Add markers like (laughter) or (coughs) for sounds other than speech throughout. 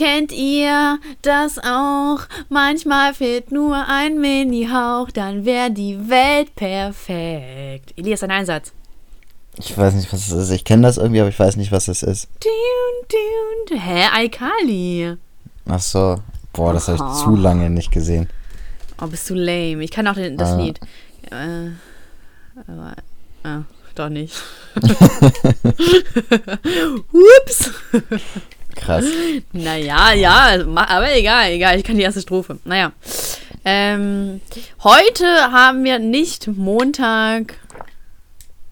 Kennt ihr das auch? Manchmal fehlt nur ein Mini-Hauch, dann wäre die Welt perfekt. Elias, ein Einsatz. Ich weiß nicht, was es ist. Ich kenne das irgendwie, aber ich weiß nicht, was es ist. Dun, dun. Hä? Alkali. Ach so. Boah, das habe Aha. ich zu lange nicht gesehen. Oh, bist du lame. Ich kann auch den, das Ah. Lied. Äh, aber, ah, doch nicht. (laughs) (laughs) Ups. Krass. Naja, ja, aber egal, egal, ich kann die erste Strophe. Naja. Ähm, heute haben wir nicht Montag,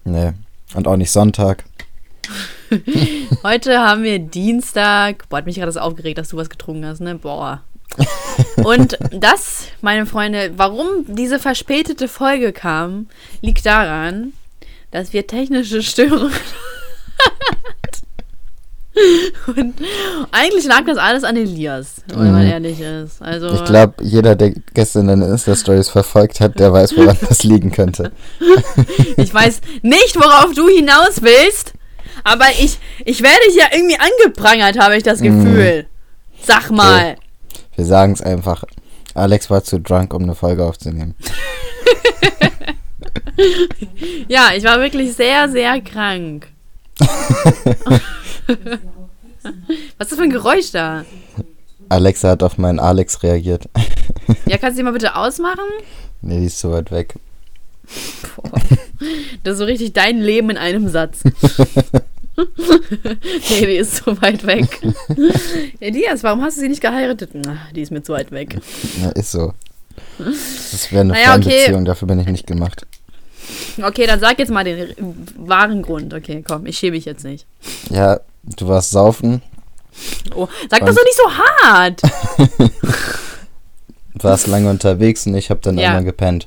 Nee. Und auch nicht Sonntag. (laughs) heute haben wir Dienstag. Boah, hat mich gerade so aufgeregt, dass du was getrunken hast, ne? Boah. (laughs) Und das, meine Freunde, warum diese verspätete Folge kam, liegt daran, dass wir technische Störungen. (laughs) Und eigentlich lag das alles an Elias, wenn man Mhm. ehrlich ist. Also, Ich glaube, jeder, der gestern deine Insta-Stories verfolgt hat, der weiß, woran (laughs) das liegen könnte. Ich weiß nicht, worauf du hinaus willst, aber ich, ich werde dich ja irgendwie angeprangert, habe ich das Mhm. Gefühl. Sag mal. Wir sagen es einfach. Alex war zu drunk, um eine Folge aufzunehmen. (laughs) Ja, ich war wirklich sehr, sehr krank. (laughs) (laughs) Was ist das für ein Geräusch da? Alexa hat auf meinen Alex reagiert. Ja, kannst du die mal bitte ausmachen? nee, die ist zu weit weg. Boah. Das ist so richtig dein Leben in einem Satz. (laughs) nee, die ist so weit weg. Elias, warum hast du sie nicht geheiratet? Na, die ist mir zu weit weg. Ja, ist so. Das wäre eine Naja, okay. Fernbeziehung, dafür bin ich nicht gemacht. Okay, dann sag jetzt mal den wahren Grund. Okay, komm, ich schäme mich jetzt nicht. Ja, du warst saufen, Oh, sag das doch nicht so hart. (laughs) warst lange unterwegs und ich habe dann Ja. irgendwann gepennt.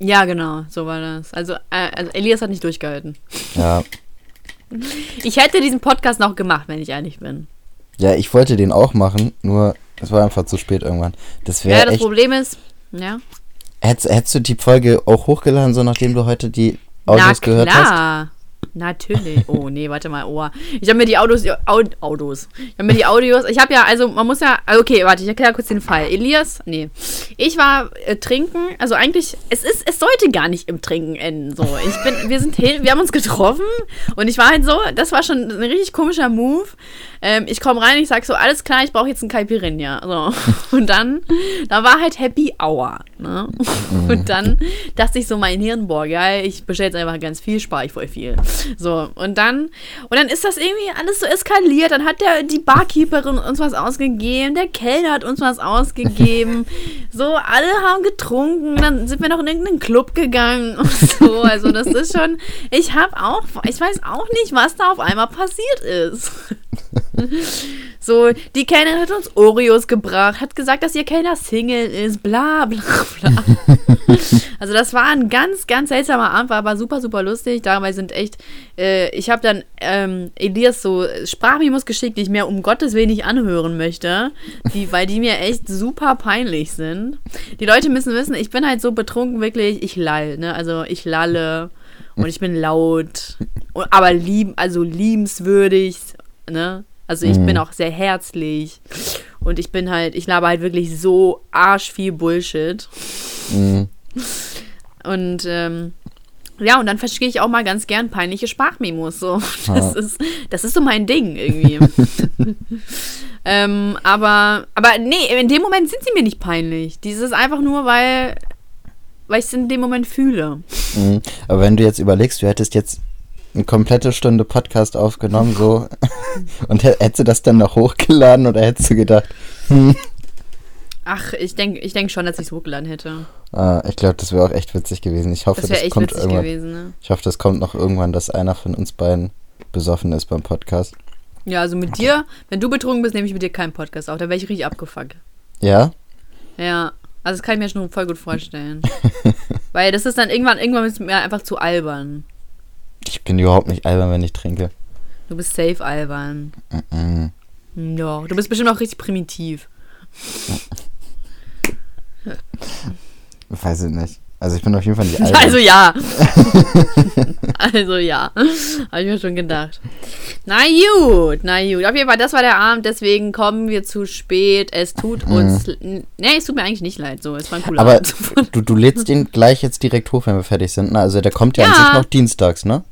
Ja, genau, so war das. Also, äh, also Elias hat nicht durchgehalten. Ja. Ich hätte diesen Podcast noch gemacht, wenn ich ehrlich bin. Ja, ich wollte den auch machen, nur es war einfach zu spät irgendwann. Das Ja, wäre das echt. Problem ist, ja. Hättest, hättest du die Folge auch hochgeladen, so nachdem du heute die Audios Na gehört hast? Natürlich. Oh, nee, warte mal. Oh. Ich habe mir die Autos, Autos. Ich habe mir die Audios. Ich habe ja, also man muss ja. also Okay, warte, ich erkläre kurz den Fall. Elias, nee. Ich war äh, trinken. Also eigentlich, es ist, es sollte gar nicht im Trinken enden. So, ich bin, wir sind wir haben uns getroffen und ich war halt so. Das war schon ein richtig komischer Move. Ähm, ich komme rein, ich sag so, alles klar, ich brauche jetzt einen Caipirinha. So. (laughs) Und dann, da war halt Happy Hour. Ne? (laughs) Und dann dachte ich so, mein Hirn, boah, geil, ich bestelle jetzt einfach ganz viel, spare ich voll viel. So, und dann, und dann ist das irgendwie alles so eskaliert. Dann hat der, die Barkeeperin uns was ausgegeben, der Kellner hat uns was ausgegeben. (laughs) So, alle haben getrunken, dann sind wir noch in irgendeinen Club gegangen und so. Also, das ist schon, ich habe auch, ich weiß auch nicht, was da auf einmal passiert ist. (laughs) So, die Kellnerin hat uns Oreos gebracht, hat gesagt, dass ihr Kellner Single ist, bla bla bla. (laughs) also das war ein ganz, ganz seltsamer Abend, war aber super, super lustig. Dabei sind echt, äh, ich habe dann ähm, Elias so Sprachmemos geschickt, die ich mir um Gottes Willen nicht anhören möchte, die, weil die mir echt super peinlich sind. Die Leute müssen wissen, ich bin halt so betrunken, wirklich, ich lall, ne? Also ich lalle und ich bin laut, und, aber lieb, also liebenswürdig, ne? Also ich Mhm. bin auch sehr herzlich und ich bin halt, ich laber halt wirklich so arsch viel Bullshit. Mhm. Und ähm, ja, und dann verstehe ich auch mal ganz gern peinliche Sprachmemos. So. (laughs) Das, Ja. ist, das ist so mein Ding irgendwie. (laughs) ähm, aber, aber nee, in dem Moment sind sie mir nicht peinlich. Dieses einfach nur, weil, weil ich es in dem Moment fühle. Mhm. Aber wenn du jetzt überlegst, du hättest jetzt eine komplette Stunde Podcast aufgenommen, so, (laughs) und hä- hättest du das dann noch hochgeladen oder hättest du gedacht, hm, Ach, ich denke ich denk schon, dass ich es hochgeladen hätte. ah, ich glaube, das wäre auch echt witzig gewesen. Ich hoffe, Das das, wäre echt kommt witzig irgendwann. gewesen, ne? Ich hoffe, das kommt noch irgendwann, dass einer von uns beiden besoffen ist beim Podcast. Ja, also mit dir, wenn du betrunken bist, nehme ich mit dir keinen Podcast auf. Da wäre ich richtig abgefuckt. Ja? Ja, also das kann ich mir schon voll gut vorstellen. (laughs) Weil das ist dann irgendwann, irgendwann ist mir einfach zu albern. Ich bin überhaupt nicht albern, wenn ich trinke. Du bist safe albern. Mhm. Ja, du bist bestimmt auch richtig primitiv. (laughs) Weiß ich nicht. Also ich bin auf jeden Fall nicht (laughs) alt. Also ja. (laughs) also ja. Habe ich mir schon gedacht. Na gut, na gut. Auf jeden Fall, das war der Abend, deswegen kommen wir zu spät. Es tut uns. Nee, es tut mir eigentlich nicht leid. So, es war ein cooler Mhm. Aber Abend. (laughs) du, du lädst den gleich jetzt direkt hoch, wenn wir fertig sind. Ne? Also der kommt ja, an Ja. sich noch dienstags, ne?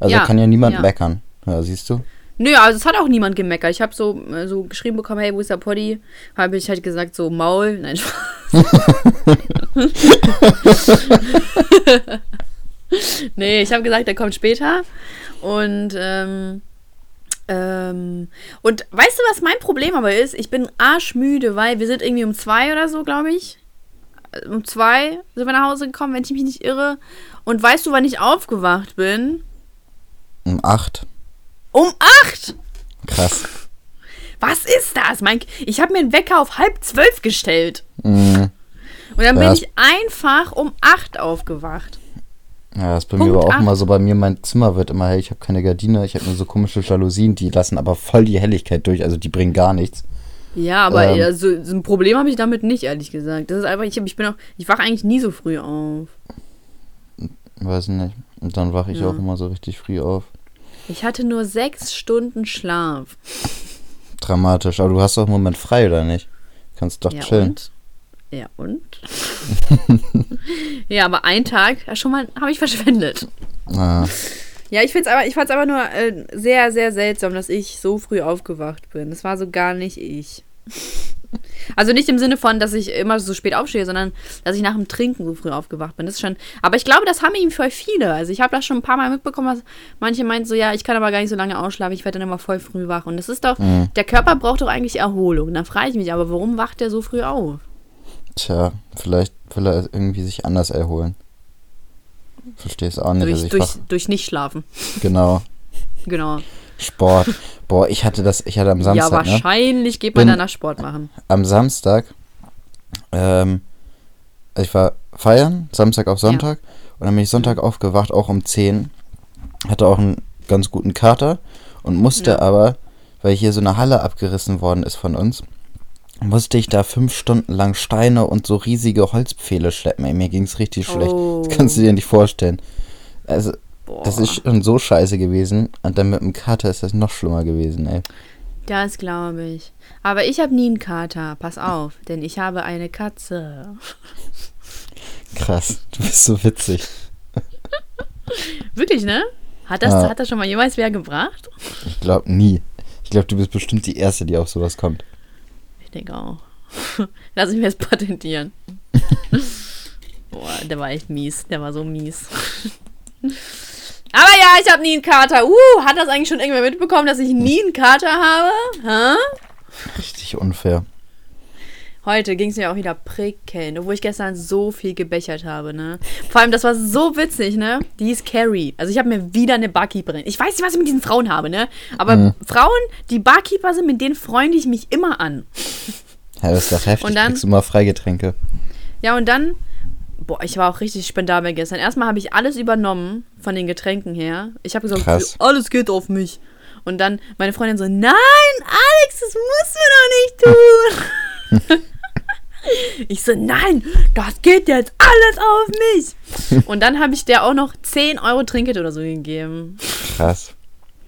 Also Ja, kann ja niemand ja. meckern. Ja, siehst du? Nö, also es hat auch niemand gemeckert. Ich habe so, äh, so geschrieben bekommen, hey, wo ist der Poddy? Habe ich halt gesagt, so Maul. Nein, Spaß. (laughs) nee, ich habe gesagt, der kommt später. Und, ähm, ähm, und weißt du, was mein Problem aber ist? Ich bin arschmüde, weil wir sind irgendwie um zwei oder so, glaube ich. Äh, Um zwei sind wir nach Hause gekommen, wenn ich mich nicht irre. Und weißt du, wann ich aufgewacht bin? Um acht. Um acht! Krass. Was ist das? Mein, ich habe mir einen Wecker auf halb zwölf gestellt. Mhm. Und dann bin Ja. ich einfach um acht aufgewacht. Ja, das ist bei Punkt mir aber auch acht. immer so. Bei mir, mein Zimmer wird immer hell. Ich habe keine Gardine. Ich habe nur so komische Jalousien, die lassen aber voll die Helligkeit durch. Also die bringen gar nichts. Ja, aber Ähm. ja, so, ein Problem habe ich damit nicht, ehrlich gesagt. Das ist einfach, ich, ich bin auch, ich wache eigentlich nie so früh auf. Weiß nicht. Und dann wache ich Ja. auch immer so richtig früh auf. Ich hatte nur sechs Stunden Schlaf. Dramatisch. Aber du hast doch im Moment frei, oder nicht? Kannst doch ja, chillen. und? Ja, und? (laughs) ja, aber einen Tag schon mal habe ich verschwendet. Ah, Ja, ich find's aber, ich fand's aber nur äh, sehr, sehr seltsam, dass ich so früh aufgewacht bin. Das war so gar nicht ich. Also nicht im Sinne von, dass ich immer so spät aufstehe, sondern dass ich nach dem Trinken so früh aufgewacht bin. Das ist schon. Aber ich glaube, das haben eben voll viele. Also ich habe das schon ein paar Mal mitbekommen, dass manche meinten so, ja, ich kann aber gar nicht so lange ausschlafen, ich werde dann immer voll früh wach. Und das ist doch, Mhm. der Körper braucht doch eigentlich Erholung. Da frage ich mich, aber warum wacht der so früh auf? tja, vielleicht will er irgendwie sich anders erholen. Verstehst auch nicht. Durch, also durch, durch nicht schlafen. genau. (laughs) Genau. Sport. Boah, ich hatte das, ich hatte am ja, Samstag, ne? wahrscheinlich geht man danach Sport machen. Am Samstag, ähm, ich war feiern, Samstag auf Sonntag, und dann bin ich Sonntag aufgewacht, auch um 10. Hatte auch einen ganz guten Kater und musste Ja. aber, weil hier so eine Halle abgerissen worden ist von uns, musste ich da fünf Stunden lang Steine und so riesige Holzpfähle schleppen. Ey, mir ging's richtig schlecht. Oh. Das kannst du dir nicht vorstellen. Also, Boah. das ist schon so scheiße gewesen. Und dann mit dem Kater ist das noch schlimmer gewesen, ey. Das glaube ich. Aber ich habe nie einen Kater. Pass auf, denn ich habe eine Katze. Krass, du bist so witzig. Wirklich, ne? Hat das, Ja. hat das schon mal jemals wer gebracht? Ich glaube nie. Ich glaube, du bist bestimmt die Erste, die auf sowas kommt. Ich denke auch. (laughs) Lass ich mir das patentieren. (laughs) Boah, der war echt mies. Der war so mies. (laughs) Aber ja, ich habe nie einen Kater. Uh, hat das eigentlich schon irgendwer mitbekommen, dass ich nie einen Kater habe? Hä? Richtig unfair. Heute ging es mir auch wieder prickelnd, obwohl ich gestern so viel gebechert habe, ne? Vor allem, das war so witzig, ne? Die ist Carrie. Also ich habe mir wieder eine Barkeeperin. Ich weiß nicht, was ich mit diesen Frauen habe, ne? Aber Mhm. Frauen, die Barkeeper sind, mit denen freunde ich mich immer an. Ja, das ist doch heftig. Und dann- Kriegst du mal Freigetränke. Ja, und dann, boah, ich war auch richtig spendabel gestern. Erstmal habe ich alles übernommen von den Getränken her. Ich habe gesagt, Krass. alles geht auf mich. Und dann meine Freundin so, nein, Alex, das musst du doch nicht tun. (laughs) ich so, nein, das geht jetzt alles auf mich. (laughs) Und dann habe ich der auch noch 10 Euro Trinkgeld oder so gegeben. Krass.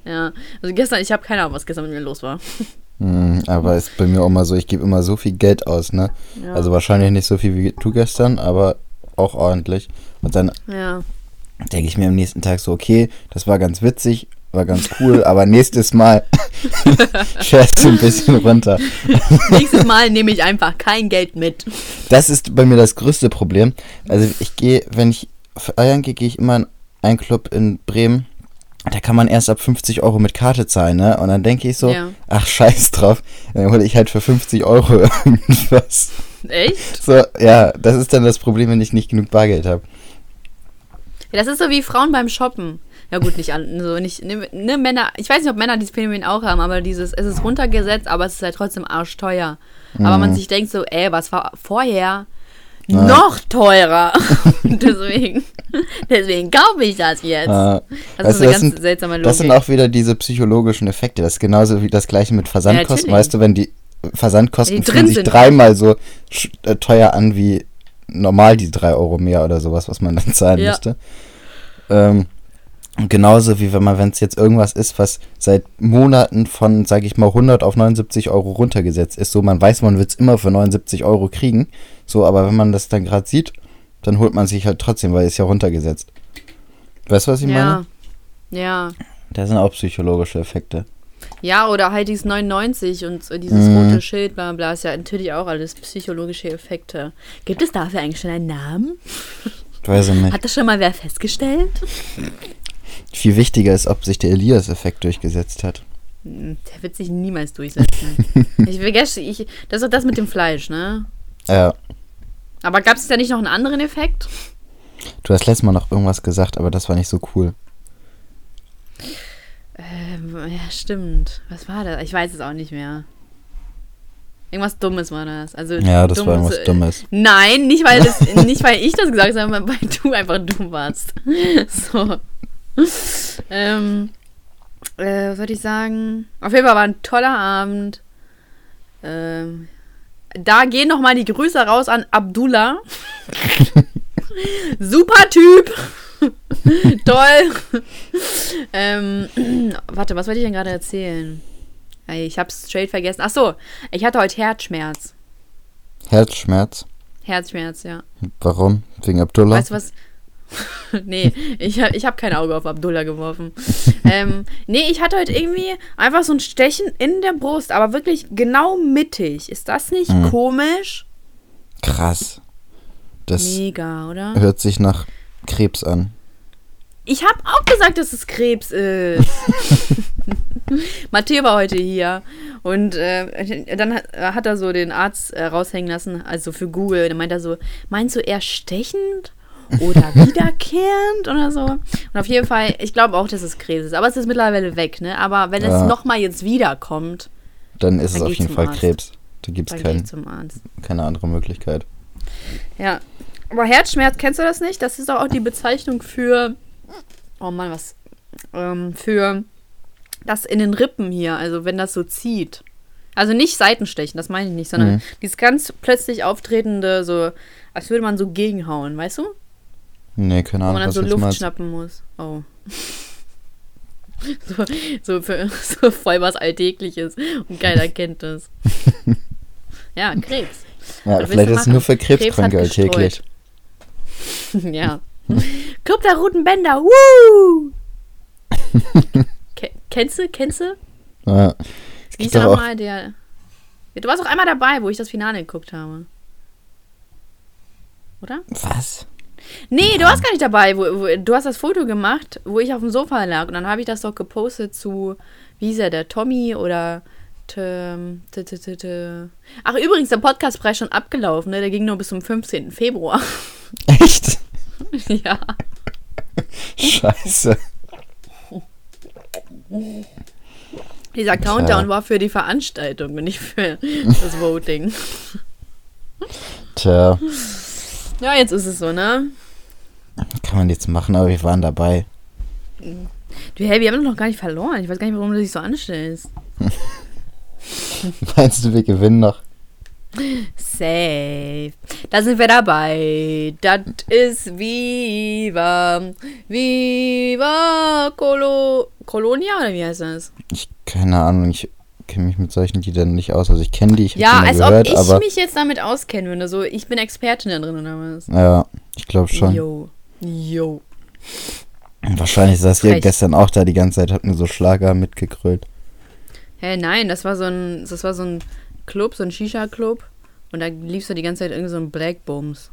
Ja, also gestern, ich habe keine Ahnung, was gestern mit mir los war. Hm, aber ist bei mir auch mal so, ich gebe immer so viel Geld aus, ne? Ja. Also wahrscheinlich nicht so viel wie du gestern, aber auch ordentlich. Und dann Ja. denke ich mir am nächsten Tag so, okay, das war ganz witzig, war ganz cool, (laughs) aber nächstes Mal (laughs) fährst du ein bisschen runter. (laughs) Nächstes Mal nehme ich einfach kein Geld mit. Das ist bei mir das größte Problem. Also ich gehe, wenn ich feiern gehe, gehe ich immer in einen Club in Bremen. Da kann man erst ab 50 Euro mit Karte zahlen, ne? Und dann denke ich so, Ja. ach scheiß drauf, dann hole ich halt für 50 Euro irgendwas. Echt? So, ja, das ist dann das Problem, wenn ich nicht genug Bargeld habe. Ja, das ist so wie Frauen beim Shoppen. Ja gut, nicht an, so nicht, ne, ne, Männer, ich weiß nicht, ob Männer dieses Phänomen auch haben, aber dieses, es ist runtergesetzt, aber es ist halt trotzdem arschteuer. Aber man sich denkt so, ey, was war vorher noch teurer. (laughs) (laughs) deswegen, deswegen kaufe ich das jetzt. Äh, das weißt ist eine ganz sind- seltsame Logik. Das sind auch wieder diese psychologischen Effekte. Das ist genauso wie das gleiche mit Versandkosten. natürlich. weißt du, wenn die Versandkosten fühlen sich sind. dreimal so äh, teuer an wie normal die 3 Euro mehr oder sowas, was man dann (laughs) zahlen Ja. müsste. Ähm, genauso wie wenn man, wenn es jetzt irgendwas ist, was seit Monaten von, sage ich mal, 100 auf 79 Euro runtergesetzt ist, so man weiß, man wird es immer für 79 Euro kriegen, so, aber wenn man das dann gerade sieht, dann holt man sich halt trotzdem, weil es ja runtergesetzt. Weißt du, was ich meine? Ja. Ja. Da sind auch psychologische Effekte. Ja, oder halt dieses 99 und so dieses Mhm. rote Schild, bla bla, ist ja natürlich auch alles psychologische Effekte. Gibt es dafür eigentlich schon einen Namen? Weiß ich nicht. Hat das schon mal wer festgestellt? Viel wichtiger ist, ob sich der Elias-Effekt durchgesetzt hat. Hm, Der wird sich niemals durchsetzen. (laughs) ich vergesse, ich, das ist doch das mit dem Fleisch, ne? Ja. Aber gab es da nicht noch einen anderen Effekt? Du hast letztes Mal noch irgendwas gesagt, aber das war nicht so cool. Ähm, ja, stimmt. Was war das? Ich weiß es auch nicht mehr. Irgendwas Dummes war das. Also Ja, das war irgendwas äh, Dummes. Nein, nicht weil, das, (laughs) nicht weil ich das gesagt habe, sondern weil du einfach dumm warst. (laughs) So. Ähm, äh, was soll ich sagen? Auf jeden Fall war ein toller Abend. Ähm, da gehen nochmal die Grüße raus an Abdullah. (laughs) Super Typ. (laughs) Toll. ähm, (clears throat) warte, was wollte ich denn gerade erzählen? Ich hab's straight vergessen. Ach so, ich hatte heute Herzschmerz. Herzschmerz. Herzschmerz, ja. Warum? Wegen Abdullah? Weißt du was? (laughs) nee, ich, hab- ich habe kein Auge auf Abdullah geworfen. (laughs) ähm, nee, ich hatte heute irgendwie einfach so ein Stechen in der Brust, aber wirklich genau mittig. Ist das nicht Mhm. komisch? Krass. Das Mega, oder? hört sich nach Krebs an. Ich habe auch gesagt, dass es Krebs ist. (laughs) Matteo war heute hier und äh, dann hat, hat er so den Arzt äh, raushängen lassen, also für Google. Dann meint er so, meinst du eher stechend oder (laughs) wiederkehrend oder so? Und auf jeden Fall, ich glaube auch, dass es Krebs ist, aber es ist mittlerweile weg, ne? Aber wenn Ja. es nochmal jetzt wiederkommt, Dann ist Dann es auf jeden Fall Arzt. Krebs. Da gibt es kein, keine andere Möglichkeit. Ja. Aber Herzschmerz, kennst du das nicht? Das ist doch auch die Bezeichnung für. Oh Mann, was? Ähm, für das in den Rippen hier, also wenn das so zieht. Also nicht Seitenstechen, das meine ich nicht, sondern Mhm. dieses ganz plötzlich auftretende, so, als würde man so gegenhauen, weißt du? Nee, keine Wo Ahnung, man dann was so Luft meinst. schnappen muss. Oh. (laughs) so, so, für, (laughs) so voll was Alltägliches und keiner (laughs) kennt das. ja, Krebs. Ja, vielleicht ist es nur für Krebs Krebskranke hat alltäglich. (laughs) ja. Club der Roten Bänder. Woo! (laughs) Ke kennst du? Kennst du? Ja. Es gibt ist doch auch, nochmal der. Ja, du warst auch einmal dabei, wo ich das Finale geguckt habe. Oder? was? Nee, du warst gar nicht dabei. Wo, wo, du hast das Foto gemacht, wo ich auf dem Sofa lag. Und dann habe ich das doch gepostet zu, wie hieß er, der Tommy oder. T- Ach, übrigens, der Podcastpreis schon abgelaufen, ne? Der ging nur bis zum 15. Februar. (laughs) Echt? (laughs) ja. Scheiße. Dieser Countdown war für die Veranstaltung und nicht für das Voting. Tja, Ja, jetzt ist es so, ne? kann man jetzt machen, aber wir waren dabei. Du, hey, wir haben doch noch gar nicht verloren. Ich weiß gar nicht, warum du dich so anstellst. (laughs) (laughs) Meinst du, wir gewinnen noch? Safe. Da sind wir dabei. Das ist Viva. Viva Colo Colonia oder wie heißt das? Ich, keine Ahnung, ich kenne mich mit solchen Liedern nicht aus. Also ich kenne die, ich habe Ja, als gehört, ob ich aber mich jetzt damit auskennen würde. So, ich bin Expertin da drin oder was? ja, ich glaube schon. Yo. Yo. Wahrscheinlich saß ihr gestern auch da die ganze Zeit, habt mir so Schlager mitgegrölt. Hä, nein, das war so ein, das war so ein Club, so ein Shisha-Club. Und da lief so die ganze Zeit irgend so ein Black Bums.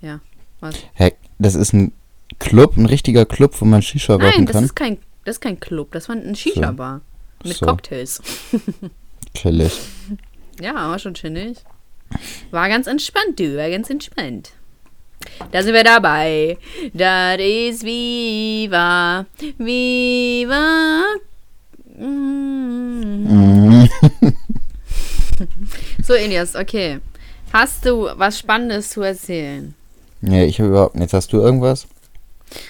Ja, was? Hä, das ist ein Club, ein richtiger Club, wo man Shisha rauchen Nein, das kann. ist kein, das ist kein Club, das war ein Shisha-Bar. Mit So. Cocktails. (laughs) Chillig. Ja, war schon chillig. War ganz entspannt, du, war ganz entspannt. Da sind wir dabei. Das ist Viva. Viva. Mm. Mhm. So, Elias, okay. Hast du was Spannendes zu erzählen? nee, ich habe überhaupt nichts. Hast du irgendwas?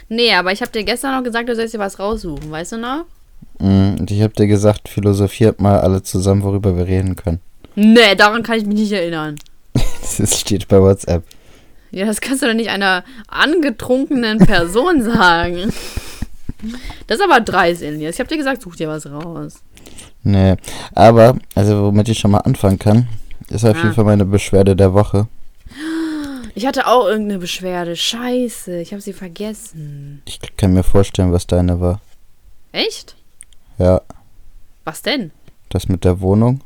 Nee, aber ich habe dir gestern noch gesagt, du sollst dir was raussuchen, weißt du noch? Mhm, Und ich habe dir gesagt, philosophiert mal alle zusammen, worüber wir reden können. Nee, daran kann ich mich nicht erinnern. (laughs) Das steht bei WhatsApp. Ja, das kannst du doch nicht einer angetrunkenen Person sagen. Das ist aber dreist, Elias. Ich hab dir gesagt, such dir was raus. Nee, aber, also womit ich schon mal anfangen kann, ist auf Ah. jeden Fall meine Beschwerde der Woche. Ich hatte auch irgendeine Beschwerde. Scheiße, ich habe sie vergessen. Ich kann mir vorstellen, was deine war. Echt? Ja, Was denn? das mit der Wohnung.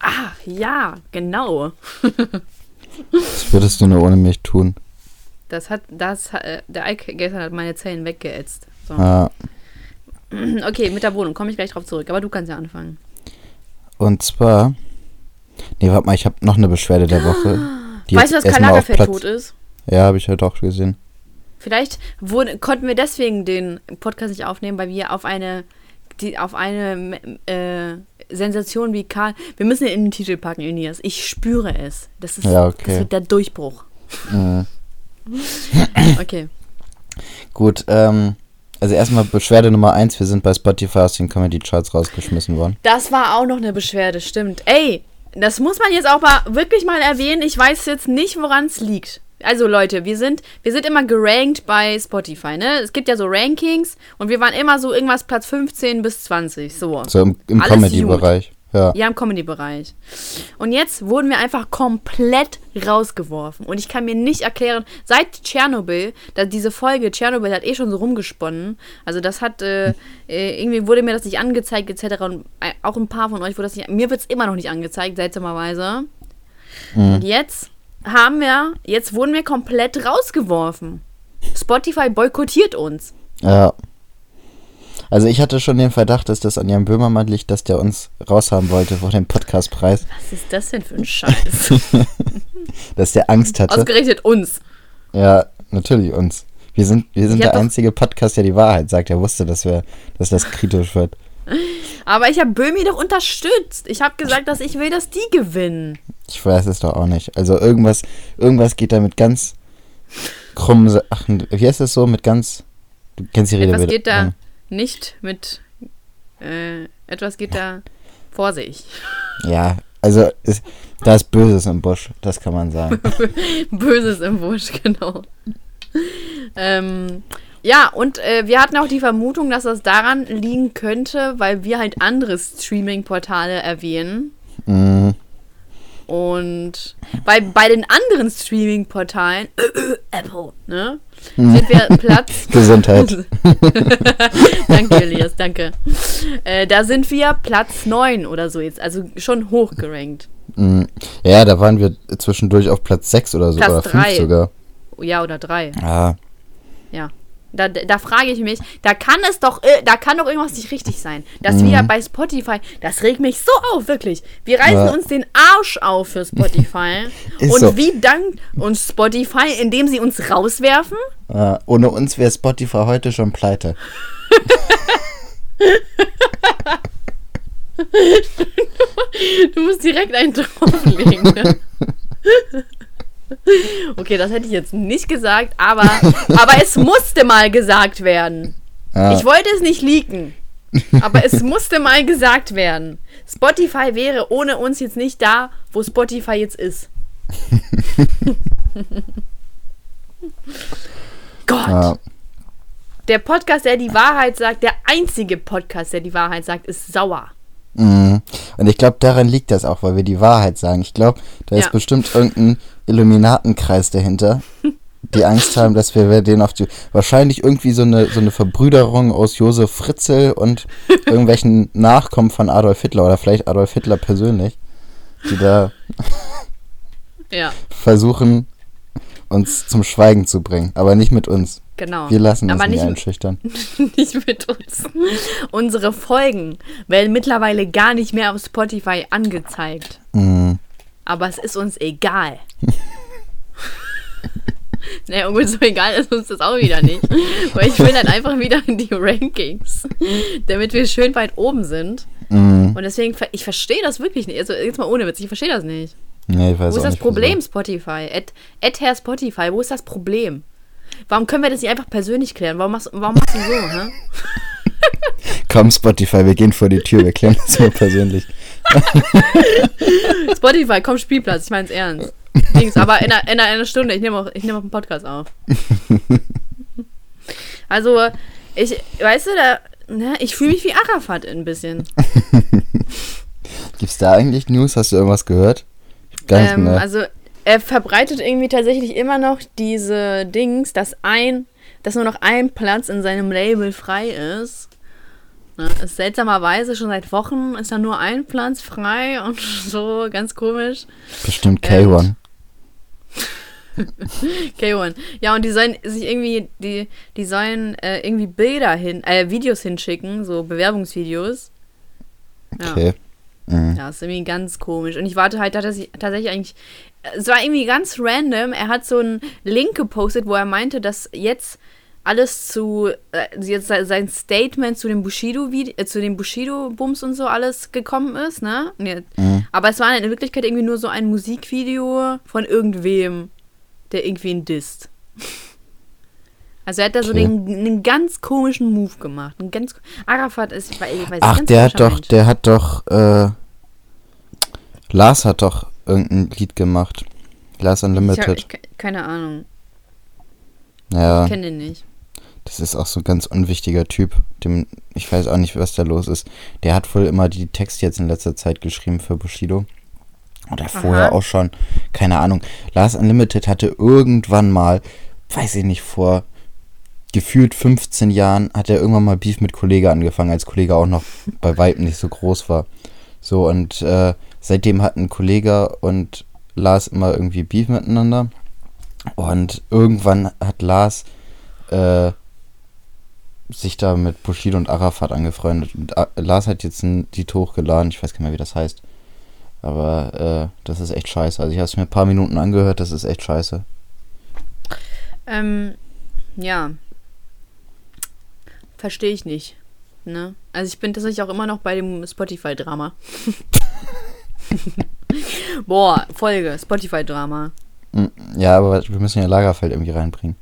Ach, ja, genau. (laughs) Was würdest du nur ohne mich tun? Das hat, das, äh, der Ike gestern hat meine Zellen weggeätzt. So. Ah, (clears throat) Okay, mit der Wohnung komme ich gleich drauf zurück, aber du kannst ja anfangen. und zwar. Nee, warte mal, ich habe noch eine Beschwerde der Woche. Die weißt du, dass Karl Lagerfeld tot ist? Ja, habe ich halt auch gesehen. Vielleicht wurde, konnten wir deswegen den Podcast nicht aufnehmen, weil wir auf eine, die, auf eine äh, Sensation wie Karl. Wir müssen ihn in den Titel packen, Elias. Ich spüre es. Das ist Ja, okay. das wird der Durchbruch. Mhm. (laughs) Okay. Gut, ähm, also erstmal Beschwerde Nummer eins. Wir sind bei Spotify aus den Comedy Charts rausgeschmissen worden. Das war auch noch eine Beschwerde, stimmt. Ey, das muss man jetzt auch mal wirklich mal erwähnen. Ich weiß jetzt nicht, woran es liegt. Also Leute, wir sind, wir sind immer gerankt bei Spotify, ne? Es gibt ja so Rankings und wir waren immer so irgendwas Platz 15 bis 20, so. So im, im Comedy-Bereich. Ja. Ja, im Comedy-Bereich. Und jetzt wurden wir einfach komplett rausgeworfen. Und ich kann mir nicht erklären, seit Tschernobyl, da diese Folge, Tschernobyl hat eh schon so rumgesponnen. Also das hat, äh, äh, irgendwie wurde mir das nicht angezeigt, etc. Und äh, auch ein paar von euch wurde das nicht, mir wird es immer noch nicht angezeigt, seltsamerweise. Und jetzt haben wir, jetzt wurden wir komplett rausgeworfen. Spotify boykottiert uns. Ja. Also ich hatte schon den Verdacht, dass das an Jan Böhmermann liegt, dass der uns raushaben wollte vor dem Podcastpreis. Was ist das denn für ein Scheiß? (laughs) Dass der Angst hatte. Ausgerechnet uns. Ja, natürlich uns. Wir sind, wir sind Ich der einzige Podcast, der die Wahrheit sagt. Er wusste, dass wir, dass das kritisch wird. Aber ich habe Böhmi doch unterstützt. Ich habe gesagt, dass ich will, dass die gewinnen. Ich weiß es doch auch nicht. Also irgendwas, irgendwas geht da mit ganz krummen Sa- Ach, wie heißt das so? Mit ganz. Du kennst die Rede Etwas geht da nicht mit. Äh, etwas geht da vor sich. Ja, also ist, da ist Böses im Busch, das kann man sagen. (laughs) Böses im Busch, genau. ähm, ja, und äh, wir hatten auch die Vermutung, dass das daran liegen könnte, weil wir halt andere Streaming-Portale erwähnen. mm, Und bei, bei den anderen Streaming-Portalen, (coughs) Apple, ne? Sind wir Platz. (laughs) Gesundheit. (laughs) danke, Elias, danke. Äh, da sind wir Platz 9 oder so jetzt, also schon hoch gerankt. mm. Ja, da waren wir zwischendurch auf Platz 6 oder so, Platz oder 5 drei. sogar. Ja, oder 3. Ja, Ja. Da, da frage ich mich, da kann es doch, äh, da kann doch irgendwas nicht richtig sein. Dass wir bei Spotify, das regt mich so auf, wirklich. Wir reißen Ja. uns den Arsch auf für Spotify. (laughs) Und so. wie dankt uns Spotify, indem sie uns rauswerfen? äh, ohne uns wäre Spotify heute schon pleite. (laughs) Du musst direkt einen drauflegen. Ne? (laughs) Okay, das hätte ich jetzt nicht gesagt, aber, aber es musste mal gesagt werden. Ja, Ich wollte es nicht leaken, aber es musste mal gesagt werden. Spotify wäre ohne uns jetzt nicht da, wo Spotify jetzt ist. (laughs) Gott, ja, der Podcast, der die Wahrheit sagt, der einzige Podcast, der die Wahrheit sagt, ist sauer. mm. Und ich glaube, daran liegt das auch, weil wir die Wahrheit sagen. Ich glaube, da ist Ja. bestimmt irgendein Illuminatenkreis dahinter, (laughs) die Angst haben, dass wir den auf die. Wahrscheinlich irgendwie so eine, so eine Verbrüderung aus Josef Fritzl und irgendwelchen Nachkommen von Adolf Hitler oder vielleicht Adolf Hitler persönlich, die da (laughs) Ja, versuchen, uns zum Schweigen zu bringen. Aber nicht mit uns. genau. Wir lassen uns Aber nicht nicht, einschüchtern. (laughs) nicht mit uns. Unsere Folgen werden mittlerweile gar nicht mehr auf Spotify angezeigt. Mm. Aber es ist uns egal. naja, gut, so egal ist uns das auch wieder nicht. Weil ich will dann einfach wieder in die Rankings, damit wir schön weit oben sind. Mm. Und deswegen, ich verstehe das wirklich nicht. Also jetzt mal ohne Witz, ich verstehe das nicht. Nee, ich weiß Wo ist das Problem, wieso. Spotify? Ed, Ed Herr Spotify, wo ist das Problem? Warum können wir das nicht einfach persönlich klären? Warum machst, warum machst du so, hä? (laughs) Komm, Spotify, wir gehen vor die Tür, wir klären das mal persönlich. (laughs) Spotify, komm Spielplatz, ich mein's ernst. Dings, aber in einer, in einer Stunde, ich nehme auch, ich nehm auch einen Podcast auf. (laughs) Also, ich, weißt du, da, ne, ich fühle mich wie Arafat ein bisschen. (laughs) Gibt's da eigentlich News? Hast du irgendwas gehört? Gar nicht ähm, mehr. Also, er verbreitet irgendwie tatsächlich immer noch diese Dings, dass ein, dass nur noch ein Platz in seinem Label frei ist. Seltsamerweise schon seit Wochen ist da nur ein Platz frei und (laughs) so ganz komisch. Bestimmt K1. K1. Ja, und die sollen sich irgendwie, die, die sollen äh, irgendwie Bilder hin, äh, Videos hinschicken, so Bewerbungsvideos. Ja. Okay. Mhm. Ja, ist irgendwie ganz komisch. Und ich warte halt tatsächlich eigentlich. Es war irgendwie ganz random. Er hat so einen Link gepostet, wo er meinte, dass jetzt alles zu, äh, jetzt sein Statement zu dem Bushido, äh, zu dem Bushido-Bums und so alles gekommen ist, ne? Mhm. Aber es war in Wirklichkeit irgendwie nur so ein Musikvideo von irgendwem der irgendwie ihn disst. (laughs) Also er hat da so den, einen ganz komischen Move gemacht. Ein ganz, Arafat ist, ich weiß, ich weiß Ach, der hat doch, Mensch. der hat doch, äh, Lars hat doch irgendein Lied gemacht. Lars Unlimited. Ich hab, ich, keine Ahnung. Ja. Ich kenne den nicht. Das ist auch so ein ganz unwichtiger Typ. Dem, ich weiß auch nicht, was da los ist. Der hat wohl immer die Texte jetzt in letzter Zeit geschrieben für Bushido. Oder vorher Aha. auch schon. Keine Ahnung. Last Unlimited hatte irgendwann mal, weiß ich nicht, vor gefühlt 15 Jahren hat er irgendwann mal Beef mit Kollege angefangen, als Kollege auch noch bei Weitem nicht so groß war. So, und äh, seitdem hatten Kollege und Lars immer irgendwie Beef miteinander. Und irgendwann hat Lars äh, sich da mit Bushido und Arafat angefreundet. Und äh, Lars hat jetzt ein Lied hochgeladen, ich weiß gar nicht mehr, wie das heißt. Aber äh, das ist echt scheiße. Also ich habe es mir ein paar Minuten angehört, das ist echt scheiße. Ähm, ja. Verstehe ich nicht. Ne? Also ich bin tatsächlich auch immer noch bei dem Spotify-Drama. (laughs) Boah, Folge, Spotify-Drama. Mm, ja, aber wir müssen ja Lagerfeld irgendwie reinbringen.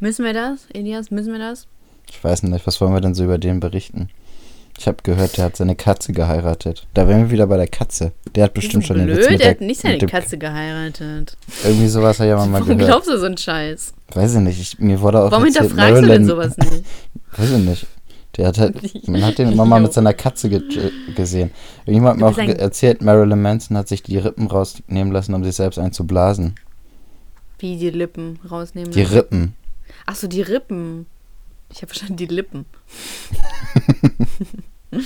Müssen wir das, Elias? Müssen wir das? Ich weiß nicht, was wollen wir denn so über den berichten? Ich habe gehört, der hat seine Katze geheiratet. Da wären wir wieder bei der Katze. Der hat bestimmt schon blöd, den Witz mit der, hat nicht seine Katze geheiratet. Irgendwie sowas hat ja (laughs) mal Warum gehört. Warum glaubst du so einen Scheiß? Weiß ich nicht. Ich, mir wurde auch Warum erzählt, hinterfragst Marilyn, du denn sowas nicht? (laughs) Weiß ich nicht. Der hat halt, (laughs) man hat den immer mal mit seiner Katze ge gesehen. Irgendjemand hat mir auch erzählt, Marilyn Manson hat sich die Rippen rausnehmen lassen, um sich selbst einzublasen. Wie die Lippen rausnehmen Die Rippen. Ach so, die Rippen. Ich habe verstanden, die Lippen. (laughs)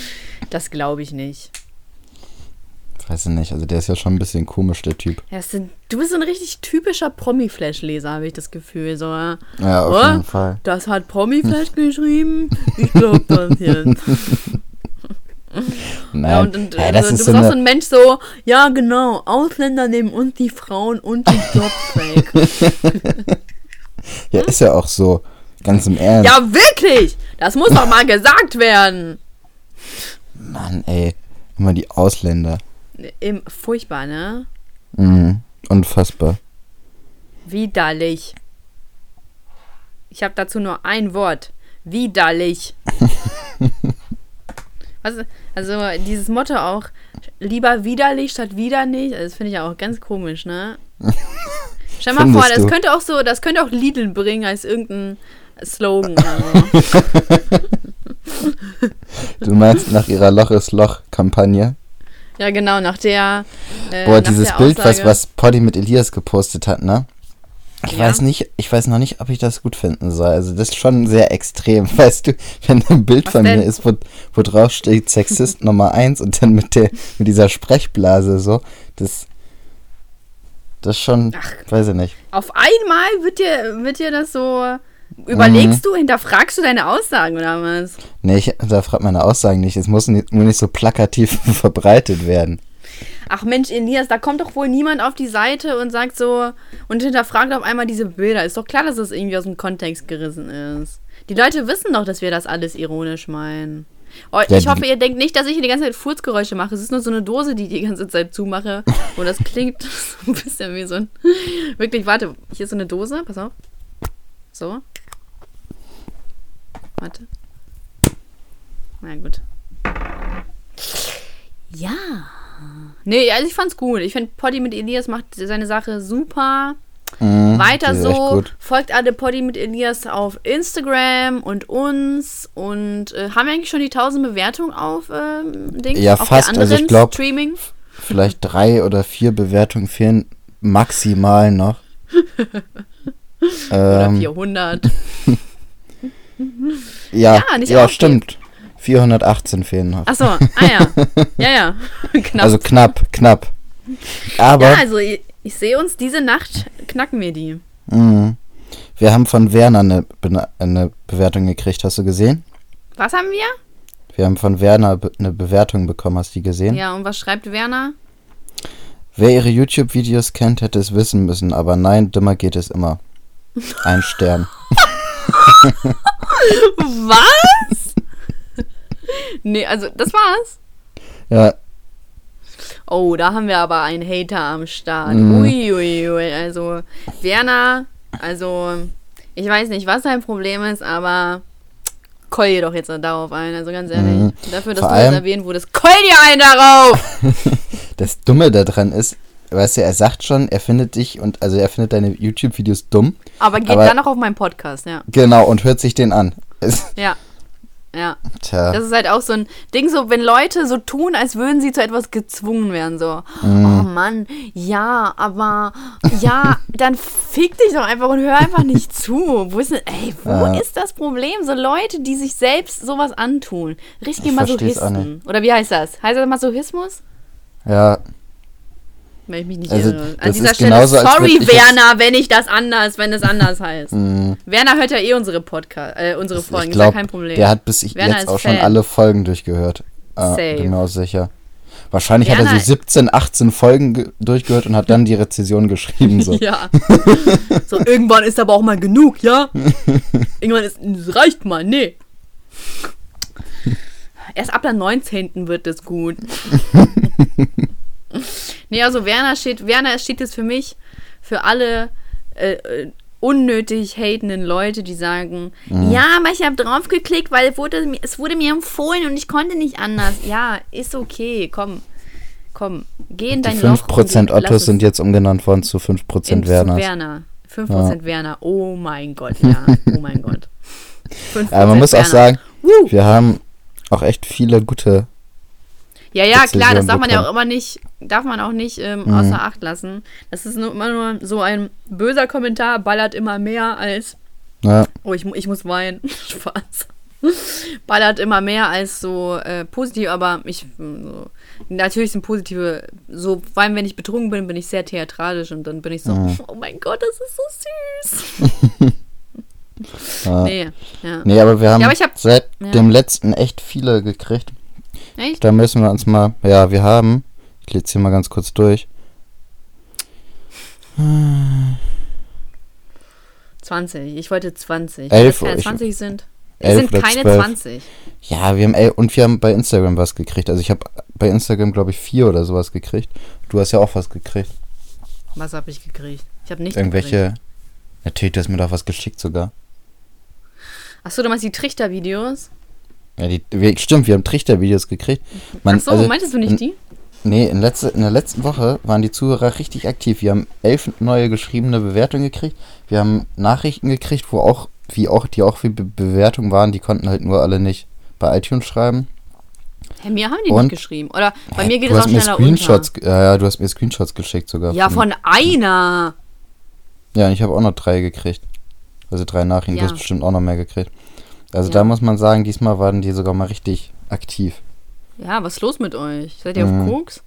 das glaube ich nicht. Weiß ich nicht, also der ist ja schon ein bisschen komisch, der Typ. Ja, sind, du bist so ein richtig typischer Promi-Flash-Leser, habe ich das Gefühl. So, ja, auf oh, jeden Fall. Das hat Promi-Flash (laughs) geschrieben? Ich glaube das jetzt. (laughs) Nein, ja, und, und, ja, das also, ist du bist so auch so ein Mensch so, ja genau, Ausländer nehmen uns die Frauen und die Jobs weg. ja, ist ja auch so. Ganz im Ernst. Ja, wirklich! Das muss doch mal gesagt werden. Mann, ey. Immer die Ausländer. Im, furchtbar, ne? Mhm. Unfassbar. Widerlich. Ich habe dazu nur ein Wort. Widerlich. (laughs) Was, also dieses Motto auch, lieber widerlich statt wieder nicht, das finde ich auch ganz komisch, ne? (laughs) Stell mal vor, das könnte auch so, das könnte auch Lidl bringen als irgendein Slogan. Also. du meinst nach ihrer Loch ist Loch-Kampagne? Ja, genau, nach der. Äh, Boah, nach dieses der Bild, was, was Poddy mit Elias gepostet hat, ne? Ich ja. weiß nicht, ich weiß noch nicht, ob ich das gut finden soll. Also das ist schon sehr extrem, (laughs) weißt du, wenn ein Bild was von denn? mir ist, wo, wo drauf steht Sexist (laughs) Nummer 1 und dann mit der mit dieser Sprechblase so, das das schon, Ach, weiß ich nicht. Auf einmal wird dir wird dir das so Überlegst mhm. du, hinterfragst du deine Aussagen oder was? Nee, ich hinterfrage meine Aussagen nicht. Es muss nicht, nur nicht so plakativ (laughs) verbreitet werden. Ach Mensch, Elias, da kommt doch wohl niemand auf die Seite und sagt so und hinterfragt auf einmal diese Bilder. Ist doch klar, dass das irgendwie aus dem Kontext gerissen ist. Die Leute wissen doch, dass wir das alles ironisch meinen. Oh, ja, ich hoffe, ihr denkt nicht, dass ich hier die ganze Zeit Furzgeräusche mache. Es ist nur so eine Dose, die ich die ganze Zeit zumache. (laughs) Und das klingt (laughs) so ein bisschen wie so ein. Wirklich, warte, hier ist so eine Dose. Pass auf. So. Warte. Na gut. Ja. Nee, also ich fand's gut. Ich finde, Poddy mit Elias macht seine Sache super. Mhm, Weiter so. Folgt alle Poddy mit Elias auf Instagram und uns. Und äh, haben wir eigentlich schon die 1000 Bewertungen auf ähm, Dings? Ja, auf fast. Also ich anderen glaub- Streaming. Vielleicht drei oder vier Bewertungen fehlen maximal noch. (laughs) Oder ähm, 400. (laughs) ja, Ja, nicht ja stimmt. 418 fehlen noch. Achso, ah ja. (laughs) Ja, ja. (laughs) Knapp. Also knapp, knapp. Aber ja, also ich, ich sehe uns diese Nacht knacken wir die. mh, wir haben von Werner eine, Be eine Bewertung gekriegt. Hast du gesehen? Was haben wir? Wir haben von Werner be eine Bewertung bekommen. Hast du die gesehen? Ja, und was schreibt Werner? Wer ihre YouTube-Videos kennt, hätte es wissen müssen. Aber nein, dümmer geht es immer. Ein Stern. (laughs) Was? nee, also das war's. Ja, Oh, da haben wir aber einen Hater am Start. Mhm. Uiuiui. Ui. Also, Werner, also, ich weiß nicht, was sein Problem ist, aber keul dir doch jetzt darauf ein. Also ganz ehrlich, Mhm. dafür, dass Vor du das erwähnt wurdest, keul dir einen darauf! (laughs) das Dumme daran ist, weißt du, er sagt schon, er findet dich und also er findet deine YouTube-Videos dumm. Aber geht Aber- dann noch auf meinen Podcast, ja. Genau, und hört sich den an. Ja. Ja. tja. Das ist halt auch so ein Ding, so wenn Leute so tun, als würden sie zu etwas gezwungen werden, so, Mhm. oh Mann, ja, aber ja, (laughs) dann fick dich doch einfach und hör einfach nicht (laughs) zu. Wo ist denn, ey, wo Ja. ist das Problem? So Leute, die sich selbst sowas antun. Richtige auch Masochisten. Oder wie heißt das? Heißt das Masochismus? ja, Wenn ich mich nicht Also, irre. An das dieser Stelle, sorry, Werner, wenn ich das anders, wenn es anders heißt. mh, Werner hört ja eh unsere Podcast, äh, unsere Folgen, ich ist ja kein Problem. der hat bis ich Werner jetzt auch schon Fan. alle Folgen durchgehört. Äh, bin mir auch sicher. Wahrscheinlich hat er Werner- so 17, 18 Folgen ge- durchgehört und hat dann die Rezension geschrieben. So. (laughs) Ja. so, irgendwann ist aber auch mal genug, ja? (laughs) irgendwann ist, es reicht mal, nee. Erst ab der 19. wird es gut. (laughs) nee, also Werner steht, Werner steht jetzt für mich, für alle äh, äh, unnötig hatenden Leute, die sagen, ja, aber ich habe draufgeklickt, weil es wurde, mir- es wurde mir empfohlen und ich konnte nicht anders. Ja, ist okay, komm. Komm, geh in Die dein Loch. 5% und lass Ottos es. sind jetzt umgenannt worden zu 5% In- zu Werners. Werner. 5% Werner. Oh mein Gott, ja. Oh mein Gott. (laughs) 5% Aber man muss auch Werner. sagen, Woo. wir haben auch echt viele gute. Ja, ja, klar, das darf man ja auch immer nicht, darf man auch nicht ähm, Mhm. außer Acht lassen. Das ist nur, immer nur so ein böser Kommentar, ballert immer mehr als, Ja, oh, ich, ich muss weinen. (laughs) Spaß. ballert immer mehr als so äh, positiv, aber ich, so, natürlich sind positive, so, vor allem wenn ich betrunken bin, bin ich sehr theatralisch und dann bin ich so, Mhm. oh mein Gott, das ist so süß. (laughs) ja. Nee, ja. Nee, aber wir haben Ja, aber hab- seit ja. dem letzten echt viele gekriegt. Echt? Da müssen wir uns mal. Ja, wir haben. Ich lese hier mal ganz kurz durch. 20. Ich wollte 20. Elf, Wenn es ich- keine 20 sind. Es elf sind keine zwölf. 20. Ja, wir haben. ey, Und wir haben bei Instagram was gekriegt. Also ich habe bei Instagram, glaube ich, vier oder sowas gekriegt. Du hast ja auch was gekriegt. Was habe ich gekriegt? Ich habe nichts gekriegt. Irgendwelche. Natürlich, du hast mir doch was geschickt sogar. Achso, du meinst die Trichter-Videos? Ja, die, wir, stimmt, wir haben Trichter-Videos gekriegt. Man, Achso, also, meintest du nicht die? Nee, in, letzte, in der letzten Woche waren die Zuhörer richtig aktiv. Wir haben elf neue geschriebene Bewertungen gekriegt. Wir haben Nachrichten gekriegt, wo auch, wie auch, die auch wie Be Bewertungen waren, die konnten halt nur alle nicht bei iTunes schreiben. Hä, mir haben die Und- nicht geschrieben. Oder bei mir geht es auch schneller Screenshots, unter. ja, ja, du hast mir Screenshots geschickt sogar. Ja, von einer. Ja, und ich habe auch noch drei gekriegt. Also drei Nachrichten, Ja. du hast bestimmt auch noch mehr gekriegt. Also Ja. da muss man sagen, diesmal waren die sogar mal richtig aktiv. Ja, was ist los mit euch? Seid ihr Mhm. auf Koks?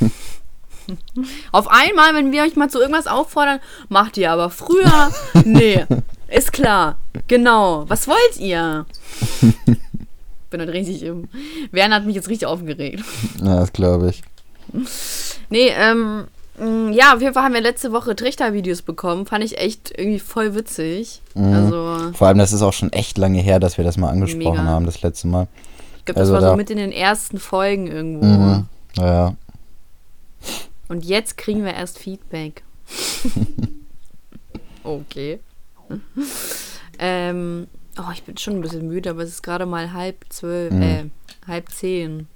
(laughs) auf einmal, wenn wir euch mal zu irgendwas auffordern, macht ihr aber früher. (laughs) nee, ist klar. Genau. Was wollt ihr? (laughs) Bin heute richtig im. Werner hat mich jetzt richtig aufgeregt. Ja, das glaube ich. Nee, ähm, ja, auf jeden Fall haben wir letzte Woche Trichter-Videos bekommen. Fand ich echt irgendwie voll witzig. Mhm. Also, Vor allem, das ist auch schon echt lange her, dass wir das mal angesprochen Mega. haben, das letzte Mal. ich glaube, das Also war da- so mit in den ersten Folgen irgendwo. Mhm. Ja, ja. Und jetzt kriegen wir erst Feedback. (laughs) okay. (laughs) ähm, oh, ich bin schon ein bisschen müde, aber es ist gerade mal halb zwölf, Mhm. äh, halb zehn.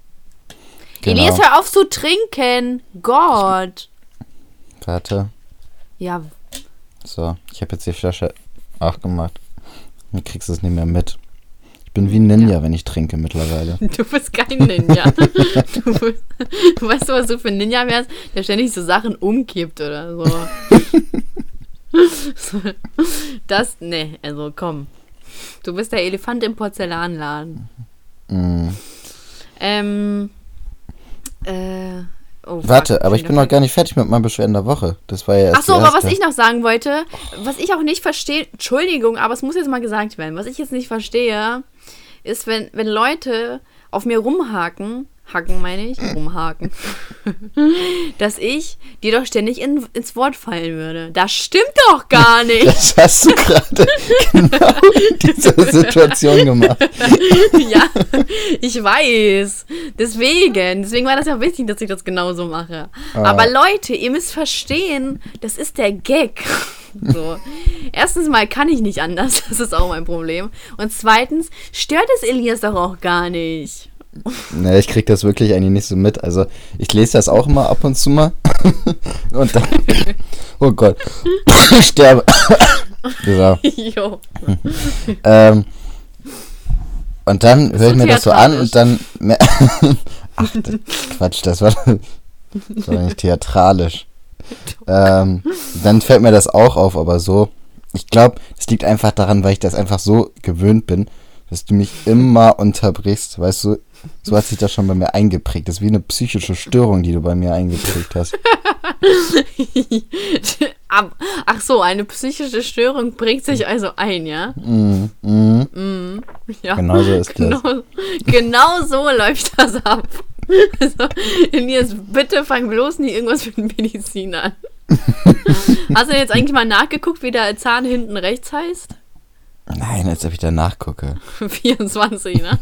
Genau. Elias, hör auf zu trinken. Gott. Warte. Ja, So, ich habe jetzt die Flasche aufgemacht. Du kriegst es nicht mehr mit. Ich bin wie ein Ninja, wenn ich trinke mittlerweile. (laughs) du bist kein Ninja. (laughs) du, bist, du weißt du, was du für ein Ninja wärst, der ständig so Sachen umkippt oder so. (laughs) Das, ne, also komm. Du bist der Elefant im Porzellanladen. Mm. Ähm, äh, oh, Warte, fuck, aber ich bin noch gar nicht fertig mit meinen Beschwerden der Woche. Das war ja erst Ach so, die aber was ich noch sagen wollte, was ich auch nicht verstehe, Entschuldigung, aber es muss jetzt mal gesagt werden, was ich jetzt nicht verstehe, ist, wenn, wenn Leute auf mir rumhaken, hacken meine ich, rumhaken, (laughs) dass ich dir doch ständig in, ins Wort fallen würde. Das stimmt doch gar (laughs) nicht. Das hast du gerade (laughs) genau in dieser Situation gemacht. ja, ich weiß. Deswegen, deswegen war das ja wichtig, dass ich das genauso mache. Ah. Aber Leute, ihr müsst verstehen, das ist der Gag. So. Erstens mal kann ich nicht anders, das ist auch mein Problem. Und zweitens stört es Elias doch auch gar nicht. Ne, ich krieg das wirklich eigentlich nicht so mit. Also, ich lese das auch immer ab und zu mal. (laughs) und dann. Oh Gott. Ich sterbe. so. jo. (laughs) Ähm, und dann höre ich mir das so an und dann. (laughs) Ach, Quatsch, das war, das war nicht theatralisch. Ähm, dann fällt mir das auch auf, aber so. Ich glaube, es liegt einfach daran, weil ich das einfach so gewöhnt bin, dass du mich immer unterbrichst. Weißt du, so hat sich das schon bei mir eingeprägt. Das ist wie eine psychische Störung, die du bei mir eingeprägt hast. (laughs) Ach so, eine psychische Störung prägt sich also ein, ja? Mm, mm, ja. genau so ist das. Genau, genau so läuft das ab. Also, Elias, bitte fang bloß nie irgendwas mit Medizin an. (laughs) Hast du jetzt eigentlich mal nachgeguckt, wie der Zahn hinten rechts heißt? Nein, als ob ich da nachgucke. 24, ne?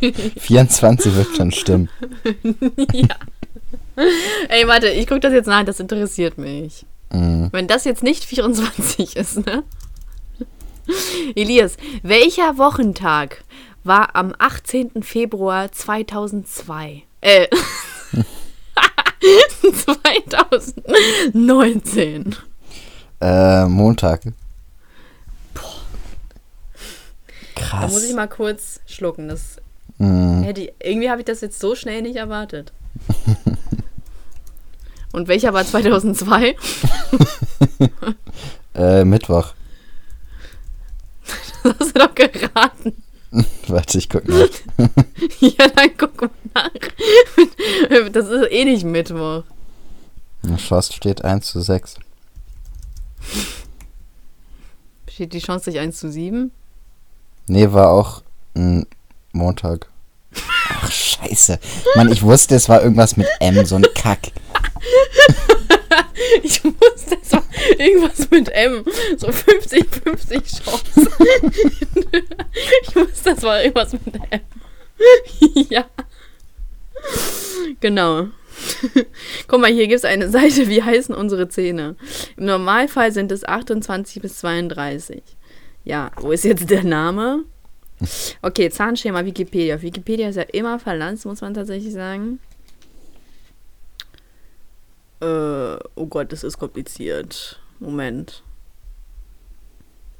(laughs) (laughs) 24 wird schon stimmen. (laughs) ja. Ey, warte, ich guck das jetzt nach, das interessiert mich. Mm. Wenn das jetzt nicht 24 ist, ne? Elias, welcher Wochentag war am 18. Februar 2002? Äh. 2019. Äh, Montag. Da Krass. muss ich mal kurz schlucken. Das Mm. hätte irgendwie habe ich das jetzt so schnell nicht erwartet. (laughs) Und welcher war 2002? (laughs) Äh, Mittwoch. (laughs) Das hast du doch geraten. Warte, ich guck mal. Ja, dann guck mal nach. Das ist eh nicht Mittwoch. Fast steht 1 zu 6. Besteht die Chance durch 1 zu 7? Nee, war auch ein Montag. Ach, scheiße. Mann, ich wusste, es war irgendwas mit M, so ein Kack. (laughs) Ich wusste, es war irgendwas mit M. So 50-50 Chance. (laughs) Ich wusste, das war irgendwas mit M. (laughs) Ja. Genau. Guck mal, hier gibt es eine Seite, wie heißen unsere Zähne? Im Normalfall sind es 28 bis 32. Ja, wo ist jetzt der Name? Okay, Zahnschema Wikipedia. Wikipedia ist ja immer verlanzt, muss man tatsächlich sagen. Äh, oh Gott, das ist kompliziert. Moment.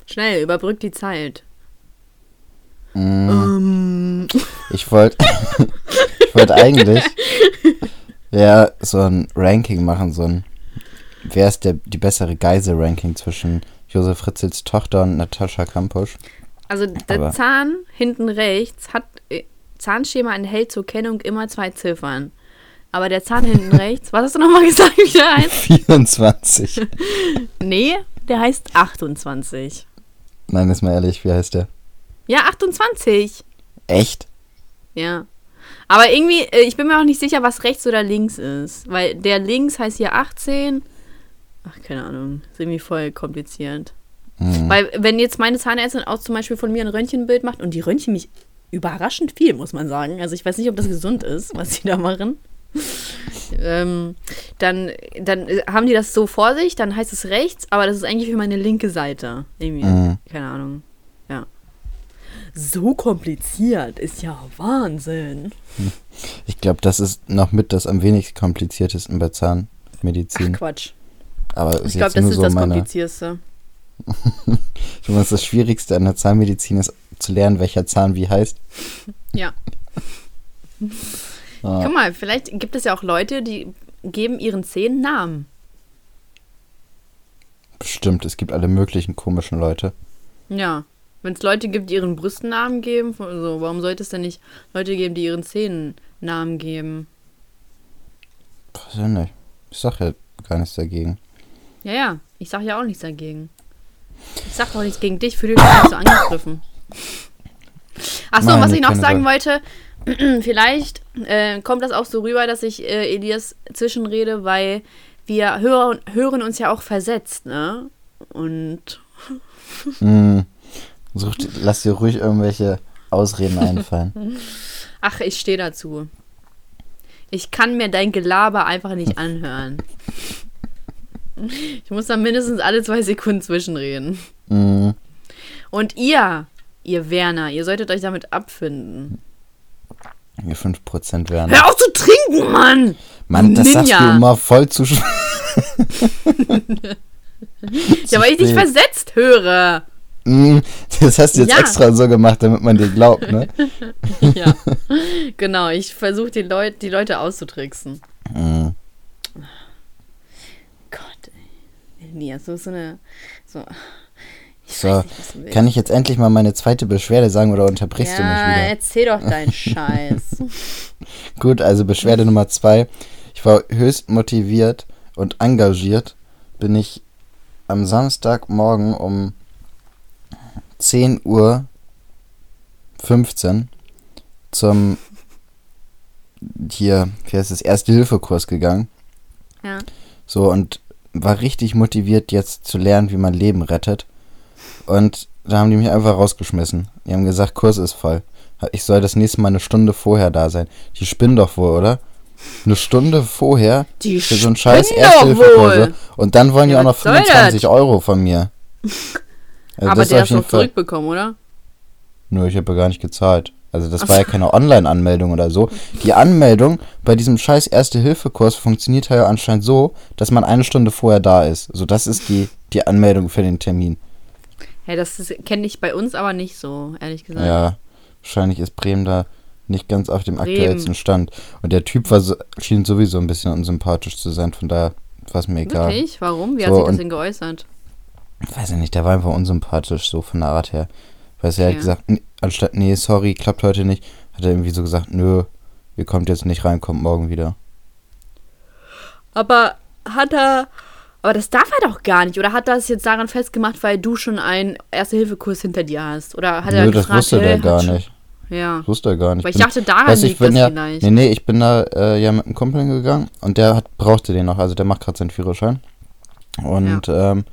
Schnell, überbrückt die Zeit. Mm, Ähm, ich wollte (laughs) ich wollte eigentlich ja so ein Ranking machen, so ein wer ist der die bessere Geisel-Ranking zwischen Josef Fritzels Tochter und Natascha Kampusch? also der Aber- Zahn hinten rechts hat äh, Zahnschema enthält zur Kennung immer zwei Ziffern. Aber der Zahn hinten (laughs) rechts, was hast du nochmal gesagt, wie der heißt? 24. (laughs) Nee, der heißt 28. Nein, ist mal ehrlich, wie heißt der? Ja, 28. Echt? Ja. Aber irgendwie, äh, ich bin mir auch nicht sicher, was rechts oder links ist. Weil der links heißt hier 18. Ach, keine Ahnung. Ist irgendwie voll kompliziert. Hm. Weil, wenn jetzt meine Zahnärztin auch zum Beispiel von mir ein Röntgenbild macht und die röntgen mich überraschend viel, muss man sagen. Also ich weiß nicht, ob das gesund ist, was sie da machen. (laughs) ähm, dann, dann haben die das so vor sich, dann heißt es rechts, aber das ist eigentlich für meine linke Seite. Irgendwie. Mhm. Keine Ahnung. Ja. So kompliziert ist ja Wahnsinn. Ich glaube, das ist noch mit das am wenigst kompliziertesten bei Zahnmedizin. Ach, Quatsch. Aber Ich glaube, das ist so das meine. Komplizierste. (laughs) Ich meine, das Schwierigste an der Zahnmedizin ist zu lernen, welcher Zahn wie heißt. Ja. (laughs) Ah. Guck mal, vielleicht gibt es ja auch Leute, die geben ihren Zähnen Namen. Bestimmt, es gibt alle möglichen komischen Leute. Ja. Wenn es Leute gibt, die ihren Brüsten Namen geben, so, warum sollte es denn nicht Leute geben, die ihren Zähnen Namen geben? Weiß ich nicht. Ich sag ja gar nichts dagegen. Ja, ja. Ich sag ja auch nichts dagegen. Ich sag doch nichts gegen dich, fühle dich nicht so angegriffen. Achso, Nein, was ich noch sagen wollte, (clears throat) vielleicht äh, kommt das auch so rüber, dass ich äh, Elias zwischenrede, weil wir hören, hören uns ja auch versetzt, ne? Und Hm. Such, dir- lass dir ruhig irgendwelche Ausreden einfallen. (laughs) ach, ich stehe dazu. Ich kann mir dein Gelaber einfach nicht anhören. Ich muss da mindestens alle zwei Sekunden zwischenreden. Hm. Und ihr, ihr Werner, ihr solltet euch damit abfinden. Hier 5% wären. Hör auf zu trinken, Mann! Mann, das sagst du Ninja. immer voll zu sch- (laughs) Ja, weil ich dich versetzt höre. Hm, Das hast du jetzt Ja. extra so gemacht, damit man dir glaubt, ne? (laughs) Ja, genau. Ich versuche die, Leut die Leute auszutricksen. Hm. Gott, ey. Elias, so so eine. So. So, nicht, kann ich jetzt endlich mal meine zweite Beschwerde sagen oder unterbrichst du mich ja, wieder? erzähl doch deinen (laughs) Scheiß. (laughs) Gut, also Beschwerde Nummer zwei. Ich war höchst motiviert und engagiert. Bin ich am Samstagmorgen um 10 Uhr 15 zum hier, wie heißt es, Erste-Hilfe-Kurs gegangen. Ja. So, und war richtig motiviert, jetzt zu lernen, wie man Leben rettet. Und da haben die mich einfach rausgeschmissen. Die haben gesagt, Kurs ist voll. Ich soll das nächste Mal eine Stunde vorher da sein. Die spinnen doch wohl, oder? Eine Stunde vorher Die für so einen scheiß wohl. Und dann wollen die Ja, auch noch was soll 25 Euro von mir. (laughs) Also Aber das der hast Fall- zurückbekommen, oder? Nö, ich habe ja gar nicht gezahlt. Also das war ja keine Online-Anmeldung oder so. Die Anmeldung bei diesem scheiß Erste-Hilfe-Kurs funktioniert ja anscheinend so, dass man eine Stunde vorher da ist. So, das ist die, die Anmeldung für den Termin. Ja, das kenne ich bei uns aber nicht so, ehrlich gesagt. Ja, wahrscheinlich ist Bremen da nicht ganz auf dem Bremen. aktuellsten Stand. Und der Typ war so, schien sowieso ein bisschen unsympathisch zu sein, von daher war es mir egal. Wirklich? Warum? Wie So, hat sich das denn geäußert? Weiß ich nicht, der war einfach unsympathisch, so von der Art her. Weil er Okay. hat gesagt, "Nee, anstatt, nee, sorry, klappt heute nicht, hat er irgendwie so gesagt, nö, ihr kommt jetzt nicht rein, kommt morgen wieder. Aber hat er. Aber das darf er doch gar nicht. Oder hat er es jetzt daran festgemacht, weil du schon einen Erste-Hilfe-Kurs hinter dir hast? Oder hat er nö, das gefragt, wusste hey, der hat gar nicht. Ja. Das wusste er gar nicht. Weil ich Bin- dachte, daran Weiß ich, bin das ja, vielleicht. nee, nee, ich bin da äh, ja mit einem Kumpel gegangen und der hat, brauchte den noch, also der macht gerade seinen Führerschein. Und ähm,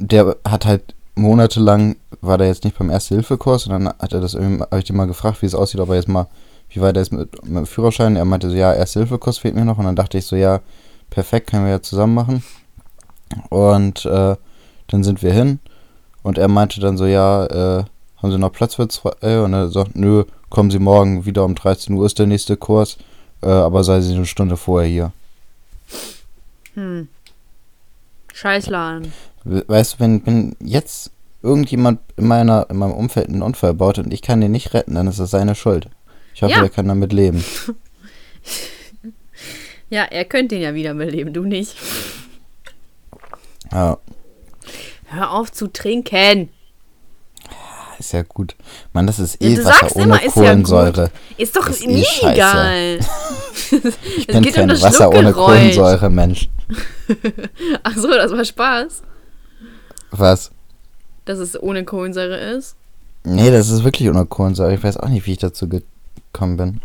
der hat halt monatelang, war der jetzt nicht beim Erste-Hilfe-Kurs und dann hat er das irgendwie, habe ich den mal gefragt, wie es aussieht, ob er jetzt mal, wie weit er ist mit, mit dem Führerschein. Er meinte so, ja, Erste-Hilfe-Kurs fehlt mir noch und dann dachte ich so, ja, perfekt, können wir ja zusammen machen. Und äh, dann sind wir hin und er meinte dann so, ja, äh, haben Sie noch Platz für zwei? Und er sagt, nö, kommen Sie morgen wieder um 13 Uhr ist der nächste Kurs, äh, aber sei Sie eine Stunde vorher hier. Hm. Scheißladen. We- Weißt du, wenn, wenn jetzt irgendjemand in, meiner, in meinem Umfeld einen Unfall baut und ich kann den nicht retten, dann ist das seine Schuld. Ich hoffe, Ja. er kann damit leben. (laughs) Ja, er könnte ihn ja wieder beleben, du nicht. Ja, Hör auf zu trinken. ist ja gut. Mann, das ist Ja, eh du Wasser sagst ohne immer, ist ja Kohlensäure. Ist doch Ist eh mir scheiße. egal. (laughs) ich bin geht um kein das Wasser ohne. Kohlensäure, Mensch. (laughs) Ach so, das war Spaß. Was? Dass es ohne Kohlensäure ist. Nee, das ist wirklich ohne Kohlensäure. Ich weiß auch nicht, wie ich dazu gekommen bin.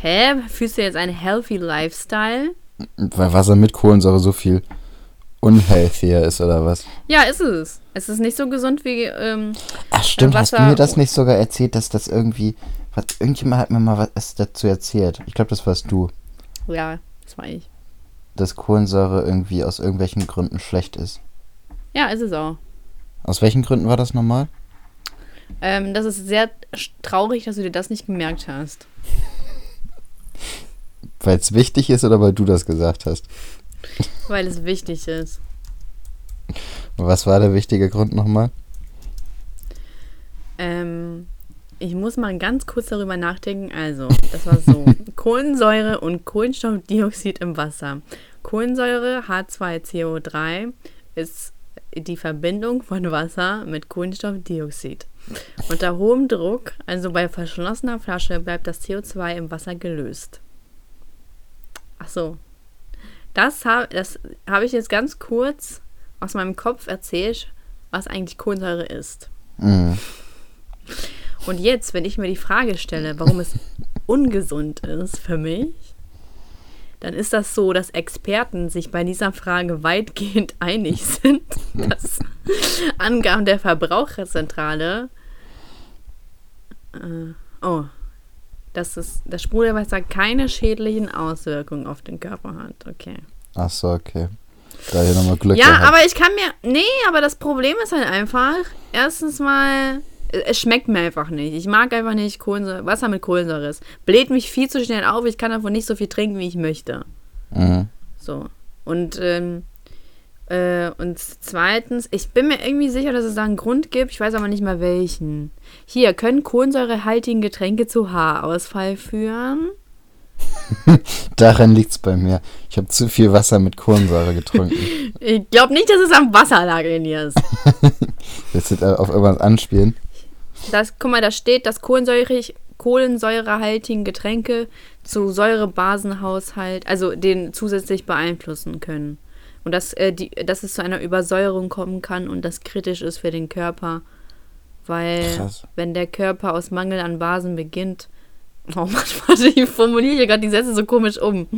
Hä? Fühlst du jetzt einen healthy Lifestyle? Weil Wasser mit Kohlensäure so viel unhealthier ist, oder was? Ja, ist es. Es ist nicht so gesund wie. Ähm, Ach stimmt, hast du Wasser- mir das nicht sogar erzählt, dass das irgendwie... Was, irgendjemand hat mir mal was dazu erzählt. Ich glaube, das warst du. ja, das war ich. Dass Kohlensäure irgendwie aus irgendwelchen Gründen schlecht ist. Ja, ist es auch. Aus welchen Gründen war das nochmal? Ähm, das ist sehr traurig, dass du dir das nicht gemerkt hast. Weil es wichtig ist oder weil du das gesagt hast? Weil es wichtig ist. Was war der wichtige Grund nochmal? Ähm, ich muss mal ganz kurz darüber nachdenken. Also, das war so: (laughs) Kohlensäure und Kohlenstoffdioxid im Wasser. Kohlensäure, H2CO3, ist die Verbindung von Wasser mit Kohlenstoffdioxid. Unter hohem Druck, also bei verschlossener Flasche, bleibt das CO2 im Wasser gelöst. Ach so. Das habe das hab ich jetzt ganz kurz aus meinem Kopf erzählt, was eigentlich Kohlensäure ist. Mhm. Und jetzt, wenn ich mir die Frage stelle, warum es (laughs) ungesund ist für mich, dann ist das so, dass Experten sich bei dieser Frage weitgehend (laughs) einig sind, (laughs) dass Angaben der Verbraucherzentrale, äh, oh, dass es, das Sprudelwasser keine schädlichen Auswirkungen auf den Körper hat. Okay. Ach so, okay. Da hier nochmal Glück Ja, gehabt. aber ich kann mir. Nee, aber das Problem ist halt einfach, erstens mal, es schmeckt mir einfach nicht. Ich mag einfach nicht Kohlensäure, Wasser mit Kohlensäure. Es bläht mich viel zu schnell auf. Ich kann davon nicht so viel trinken, wie ich möchte. Mhm. So. Und, ähm, äh, und zweitens, ich bin mir irgendwie sicher, dass es da einen Grund gibt. Ich weiß aber nicht mal welchen. Hier, können kohlensäurehaltigen Getränke zu Haarausfall führen? (laughs) Daran liegt's bei mir. Ich habe zu viel Wasser mit Kohlensäure getrunken. (laughs) Ich glaube nicht, dass es am Wasser lag, Elias. (laughs) Jetzt wird er auf irgendwas anspielen. Das, guck mal, da steht, dass kohlensäurig, kohlensäurehaltigen Getränke zu Säurebasenhaushalt, also den zusätzlich beeinflussen können. Und dass, äh, die, dass es zu einer Übersäuerung kommen kann und das kritisch ist für den Körper. Weil, Krass. wenn der Körper aus Mangel an Basen beginnt. (laughs) Oh Mann, warte, ich formuliere hier gerade die Sätze so komisch um.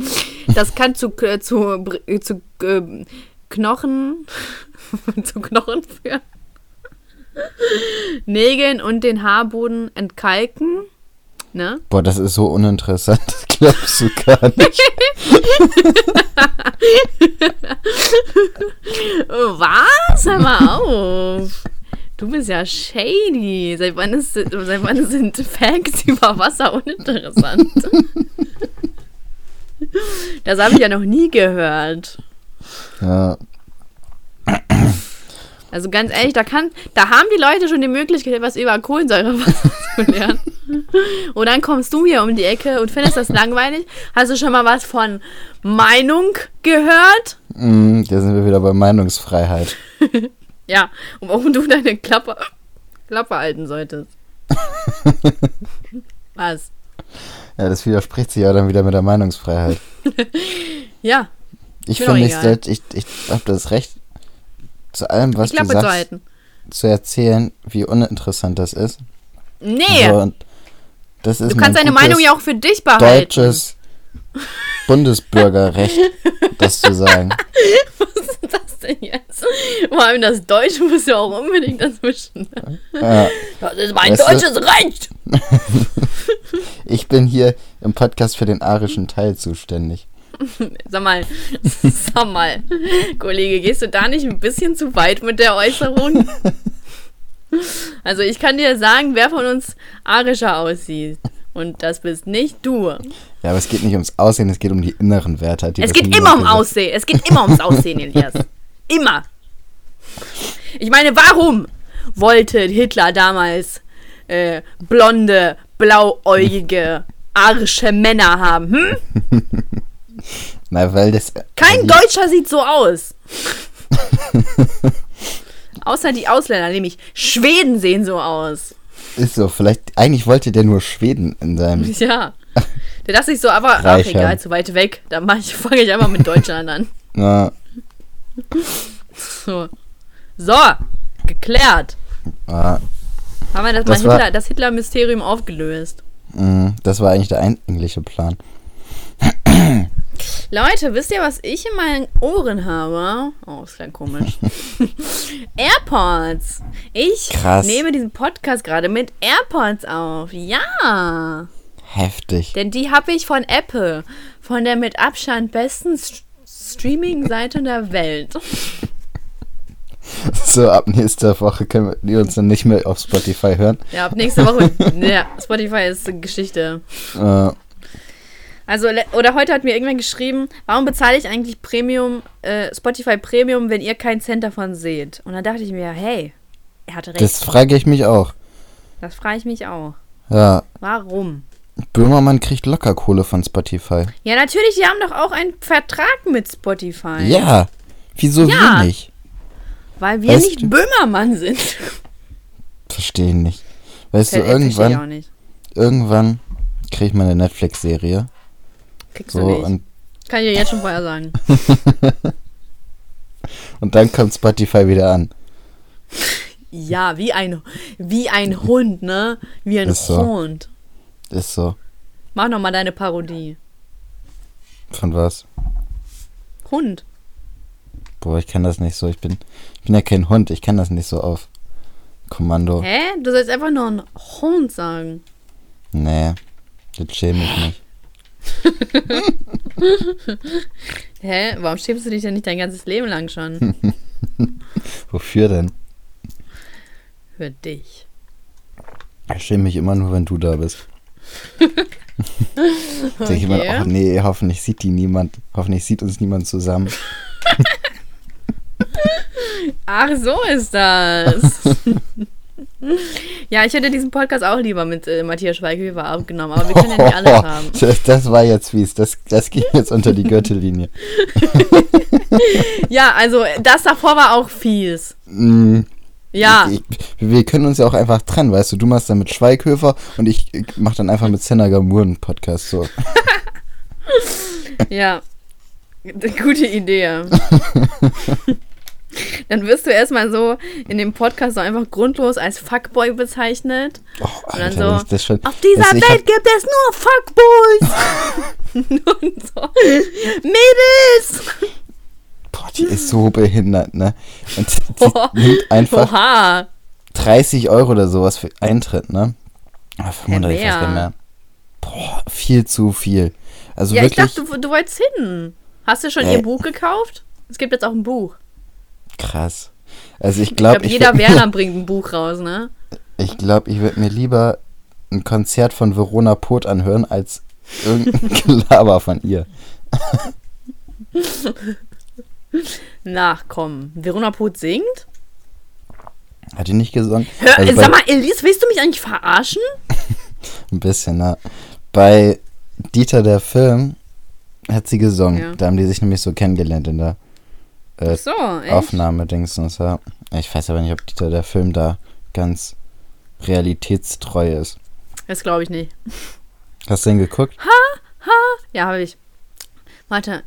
Das kann zu, äh, zu, äh, zu äh, Knochen, (laughs) zu Knochen führen. Nägeln und den Haarboden entkalken. Ne? Boah, das ist so uninteressant. Das glaubst du gar nicht. (laughs) Oh, Was? Hör mal auf. Du bist ja shady. Seit wann, ist, seit wann sind Facts über Wasser uninteressant? Das habe ich ja noch nie gehört. Ja, Also ganz ehrlich, da kann, da haben die Leute schon die Möglichkeit, was über Kohlensäurewasser (laughs) zu lernen. Und dann kommst du hier um die Ecke und findest das langweilig. Hast du schon mal was von Meinung gehört? mm, da sind wir wieder bei Meinungsfreiheit. (laughs) Ja, und warum du deine Klappe, Klappe halten solltest. (laughs) Was? Ja, das widerspricht sich ja dann wieder mit der Meinungsfreiheit. Ja, Ich finde, ich, ich, ich habe das Recht, zu allem, was du zu sagst, halten. zu erzählen, wie uninteressant das ist. Nee, So, und das ist du kannst deine Meinung ja auch für dich behalten. deutsches Bundesbürgerrecht, das zu sagen. (laughs) Was ist das denn jetzt? Vor allem das Deutsche muss ja auch unbedingt dazwischen. Ja, Das ist mein Weißt du- deutsches Recht. (laughs) ich bin hier im Podcast für den arischen Teil zuständig. (laughs) Sag mal, (laughs) sag mal, Kollege, gehst du da nicht ein bisschen zu weit mit der Äußerung? Also ich kann dir sagen, wer von uns arischer aussieht. Und das bist nicht du. Ja, aber es geht nicht ums Aussehen, es geht um die inneren Werte. die Es geht immer um gesagt. Aussehen. Es geht immer ums Aussehen, Elias. Immer. Ich meine, warum wollte Hitler damals äh, blonde, blauäugige, arische Männer haben? Hm? (laughs) Na, weil das. Kein die, Deutscher sieht so aus. (laughs) Außer die Ausländer, nämlich Schweden sehen so aus. Ist so, vielleicht. Eigentlich wollte der nur Schweden in seinem. (laughs) Ja. Der dachte sich so, aber (laughs) ach egal, zu weit weg. Da ich, fange ich einfach mit Deutschland an. Na, So. So, geklärt. ah, Haben wir das, Das mal Hitler, das Hitler-Mysterium aufgelöst. mh, das war eigentlich der eigentliche Plan. Leute, wisst ihr, was ich in meinen Ohren habe? Oh, ist klang komisch. (laughs) AirPods. Ich Krass. nehme diesen Podcast gerade mit AirPods auf. Ja. Heftig. Denn die habe ich von Apple. Von der mit Abstand besten St Streaming-Seite der Welt. (laughs) So, ab nächster Woche können wir die uns dann nicht mehr auf Spotify hören. Ja, ab nächste Woche. ja, Spotify ist Geschichte. Äh, Also, oder heute hat mir irgendwann geschrieben, warum bezahle ich eigentlich Premium, äh, Spotify Premium, wenn ihr keinen Cent davon seht? Und dann dachte ich mir, hey, er hatte recht. Das frage ich mich auch. Das frage ich mich auch. Ja, Warum? Böhmermann kriegt locker Kohle von Spotify. Ja, natürlich, die haben doch auch einen Vertrag mit Spotify. Ja, wieso Ja. wir nicht? Weil wir Weißt nicht du- Böhmermann sind. Verstehe ich nicht. Weißt du, Verstehe ich irgendwann, irgendwann kriege ich mal eine Netflix-Serie. Kriegst du So, nicht. und, Kann ich dir jetzt schon vorher sagen. (laughs) und dann kommt Spotify wieder an. Ja, wie ein, wie ein Hund, ne? Wie ein Ist so. Hund. Ist so. Mach noch mal deine Parodie. Von was? Hund. Boah, ich kann das nicht so. Ich bin, ich bin ja kein Hund. Ich kann das nicht so auf Kommando. Hä? Du sollst einfach nur ein Hund sagen. Nee, das schäme ich nicht. (laughs) Hä? Warum schämst du dich denn nicht dein ganzes Leben lang schon? (laughs) Wofür denn? Für dich. Ich schäme mich immer nur, wenn du da bist. (laughs) Denke ich immer, Okay. ach nee, hoffentlich sieht die niemand. Hoffentlich sieht uns niemand zusammen. Ach, so ist das. Ja, ich hätte diesen Podcast auch lieber mit äh, Matthias Schweighöfer aufgenommen, aber wir können ja nicht alles haben. (laughs) Das, das war jetzt fies. Das, das ging jetzt unter die Gürtellinie. Ja, also das davor war auch fies. Mm, Ja, Ich, wir können uns ja auch einfach trennen, weißt du? Du machst dann mit Schweighöfer und ich mach dann einfach mit Senna Gamur einen Podcast. So. (laughs) ja. Gute Idee. (laughs) Dann wirst du erstmal so in dem Podcast so einfach grundlos als Fuckboy bezeichnet. Oh, dann Alter, so, wenn ich das schon, Auf dieser ich Welt gibt es nur Fuckboys. (laughs) Und so, Mädels. Boah, die ist so behindert, ne? Und die Boah. nimmt einfach Oha. 30 Euro oder sowas für Eintritt, ne? Ah, 35, Ja, gar mehr. mehr. Boah, viel zu viel. Also Ja, ich wirklich dachte, du, du wolltest hin. Hast du schon Äh. ihr Buch gekauft? Es gibt jetzt auch ein Buch. Krass. Also ich glaube, glaube, ich, jeder Werner bringt ein Buch raus, ne? ich, glaub, ich würde mir lieber ein Konzert von Verona Pot anhören, als irgendein (laughs) Gelaber von ihr. Na, komm. Verona Poth singt? Hat die nicht gesungen? Hör, Also sag mal, Elise, willst du mich eigentlich verarschen? (laughs) Ein bisschen, ne? Bei Dieter der Film hat sie gesungen. Ja. Da haben die sich nämlich so kennengelernt in der äh, so? Aufnahme-Dingsens, ja. Ich weiß aber nicht, ob Dieter der Film da ganz realitätstreu ist. Das glaube ich nicht. Hast du den geguckt? Ja, habe ich. Warte.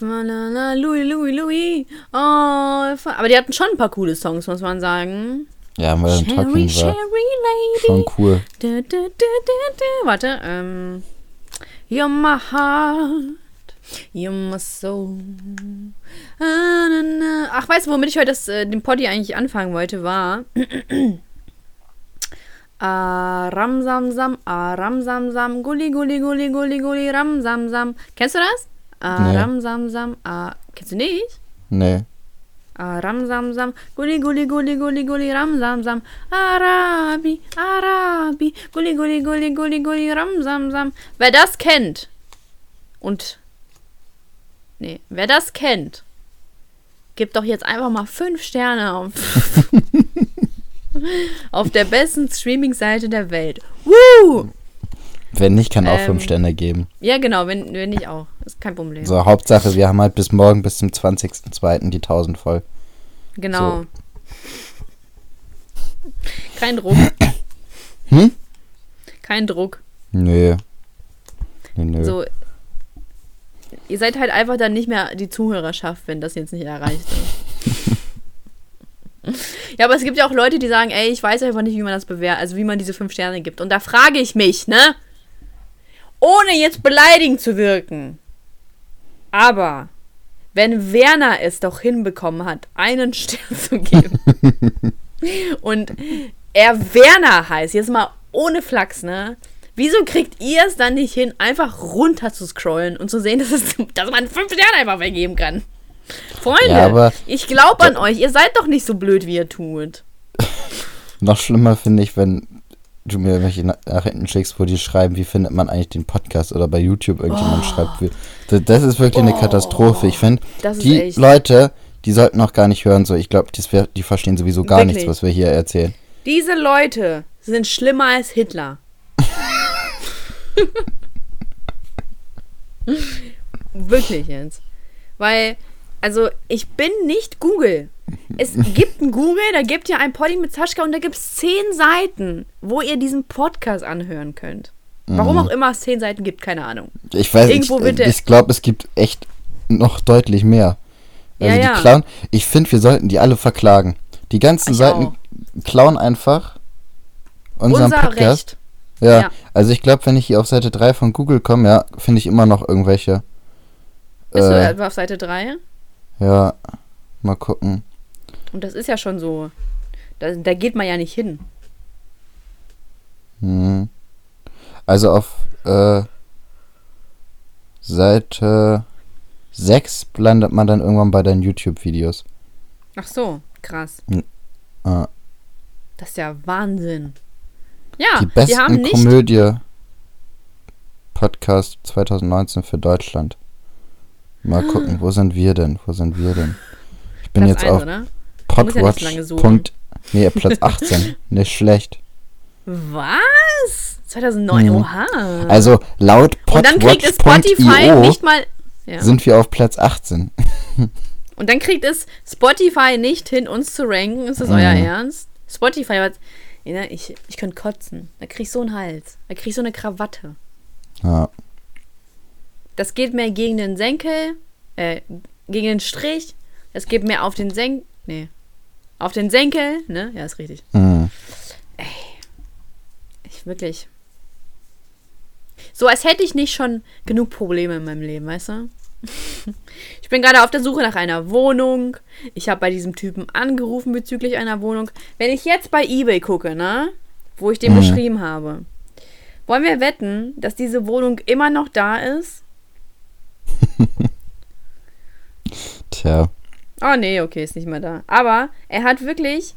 Louis, Louis, Louis. Oh, aber die hatten schon ein paar coole Songs, muss man sagen. Ja, Modern Cherry, Talking war Cherry Lady. schon cool. Du, du, du. Warte, ähm. You're my heart. You're my soul. Ah. Ach, weißt du, womit ich heute das, äh, den Poddy eigentlich anfangen wollte, war. Ah, ram sam sam, ah, ram sam sam, gulli gulli gulli gulli gulli, ram sam sam. Kennst du das? Ah, Nee. ram sam sam, ah, kennst du nicht? Nee. Ah, ram sam sam, gulli gulli gulli gulli gulli, ram sam sam, Arabi, Arabi, gulli gulli gulli gulli gulli, ram sam sam. Wer das kennt und nee, wer das kennt, gibt doch jetzt einfach mal fünf Sterne auf (laughs) auf der besten Streaming-Seite der Welt. Woo! Wenn nicht, kann auch Ähm. fünf Sterne geben. Ja, genau, wenn, wenn nicht auch. Ist kein Problem. So, Hauptsache, wir haben halt bis morgen, bis zum 20.02. die 1000 voll. Genau. So. Kein Druck. Hm? Kein Druck. Nö. Nö, nö. So. Ihr seid halt einfach dann nicht mehr die Zuhörerschaft, wenn das jetzt nicht erreicht ist. (laughs) ja, aber es gibt ja auch Leute, die sagen, ey, ich weiß einfach nicht, wie man das bewertet, also wie man diese fünf Sterne gibt. Und da frage ich mich, ne? Ohne jetzt beleidigend zu wirken. Aber wenn Werner es doch hinbekommen hat, einen Stern zu geben (laughs) und er Werner heißt, jetzt mal ohne Flachs, ne? Wieso kriegt ihr es dann nicht hin, einfach runter zu scrollen und zu sehen, dass, es, dass man fünf Sterne einfach vergeben kann? Freunde, Ja, ich glaube an euch. Ihr seid doch nicht so blöd, wie ihr tut. (laughs) Noch schlimmer finde ich, wenn du mir welche Nachrichten schickst, wo die schreiben, wie findet man eigentlich den Podcast oder bei YouTube irgendjemand Oh. schreibt, wie, das, das ist wirklich eine Oh. Katastrophe. Ich finde, die echt. Leute, die sollten auch gar nicht hören, so ich glaube, die verstehen sowieso gar Wirklich. nichts, was wir hier erzählen. Diese Leute sind schlimmer als Hitler. (laughs) Wirklich jetzt. Weil, also, ich bin nicht Google. Es gibt ein Google, da gibt ihr ein Poddy mit Saschka und da gibt es zehn Seiten, wo ihr diesen Podcast anhören könnt. Warum auch immer es zehn Seiten gibt, keine Ahnung. Ich weiß, Irgendwo wird ich, ich glaube, es gibt echt noch deutlich mehr. Ja, Also ja. die klauen, ich finde, wir sollten die alle verklagen. Die ganzen Ich Seiten auch. klauen einfach unseren Unser Podcast. Recht. Ja, Ja. also ich glaube, wenn ich hier auf Seite 3 von Google komme, ja, finde ich immer noch irgendwelche. Bist du Äh, etwa auf Seite 3? ja, mal gucken. Und das ist ja schon so. Da, da geht man ja nicht hin. Hm. Also auf äh, Seite 6 landet man dann irgendwann bei deinen YouTube-Videos. Ach so, krass. Ah, Das ist ja Wahnsinn. Ja, die besten haben nicht. Komödie Podcast 2019 für Deutschland. Mal gucken, wo sind wir denn? Wo sind wir denn? Ich bin Platz jetzt auf muss ja. Podwatch. Nee, Platz (laughs) 18. Nicht schlecht. Was? 2009, Mhm. oha. Also laut Und dann kriegt es Spotify nicht mal. Ja. sind wir auf Platz 18. Und dann kriegt es Spotify nicht hin, uns zu ranken. Ist das Mhm. euer Ernst? Spotify hat. Ja, ich, ich könnte kotzen. Da krieg ich so einen Hals. Da krieg ich so eine Krawatte. Ja. Das geht mehr gegen den Senkel, äh, gegen den Strich. Das geht mehr auf den Senkel. Nee. Auf den Senkel, ne? Ja, ist richtig. Mhm. Ich wirklich. So, als hätte ich nicht schon genug Probleme in meinem Leben, weißt du? Ich bin gerade auf der Suche nach einer Wohnung. Ich habe bei diesem Typen angerufen bezüglich einer Wohnung. Wenn ich jetzt bei eBay gucke, ne? Wo ich dem Mhm. geschrieben habe. Wollen wir wetten, dass diese Wohnung immer noch da ist? (laughs) Tja. Oh nee, okay, ist nicht mehr da. Aber er hat wirklich.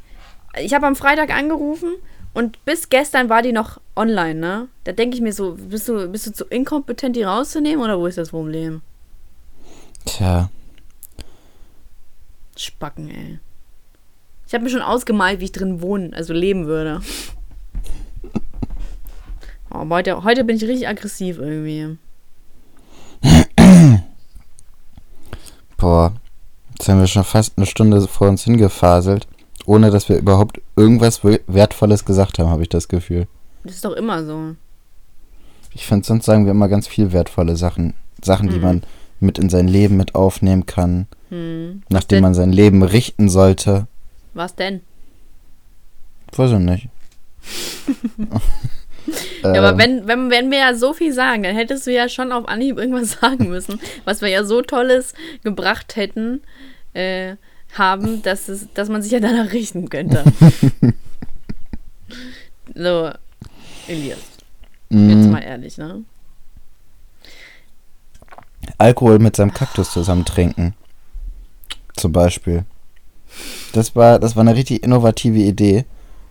Ich habe am Freitag angerufen und bis gestern war die noch online, ne? Da denke ich mir so, bist du, bist du zu inkompetent, die rauszunehmen oder wo ist das Problem? Tja. Spacken, ey. Ich habe mir schon ausgemalt, wie ich drin wohnen, also leben würde. (laughs) Oh, aber heute, heute bin ich richtig aggressiv irgendwie. (clears throat) Boah. Jetzt haben wir schon fast eine Stunde vor uns hingefaselt, ohne dass wir überhaupt irgendwas we- Wertvolles gesagt haben, habe ich das Gefühl. Das ist doch immer so. Ich finde, sonst sagen wir immer ganz viel wertvolle Sachen. Sachen, die Mhm. man mit in sein Leben mit aufnehmen kann, Hm. nach Was dem denn? man sein Leben richten sollte. Was denn? Weiß ich nicht. (laughs) Ja, aber Ähm, wenn, wenn, wenn wir ja so viel sagen, dann hättest du ja schon auf Anhieb irgendwas (laughs) sagen müssen, was wir ja so Tolles gebracht hätten, äh, haben, dass, es, dass man sich ja danach richten könnte. (laughs) so, Elias, jetzt mh, mal ehrlich, ne? Alkohol mit seinem Kaktus zusammen trinken. Zum Beispiel. Das war, das war eine richtig innovative Idee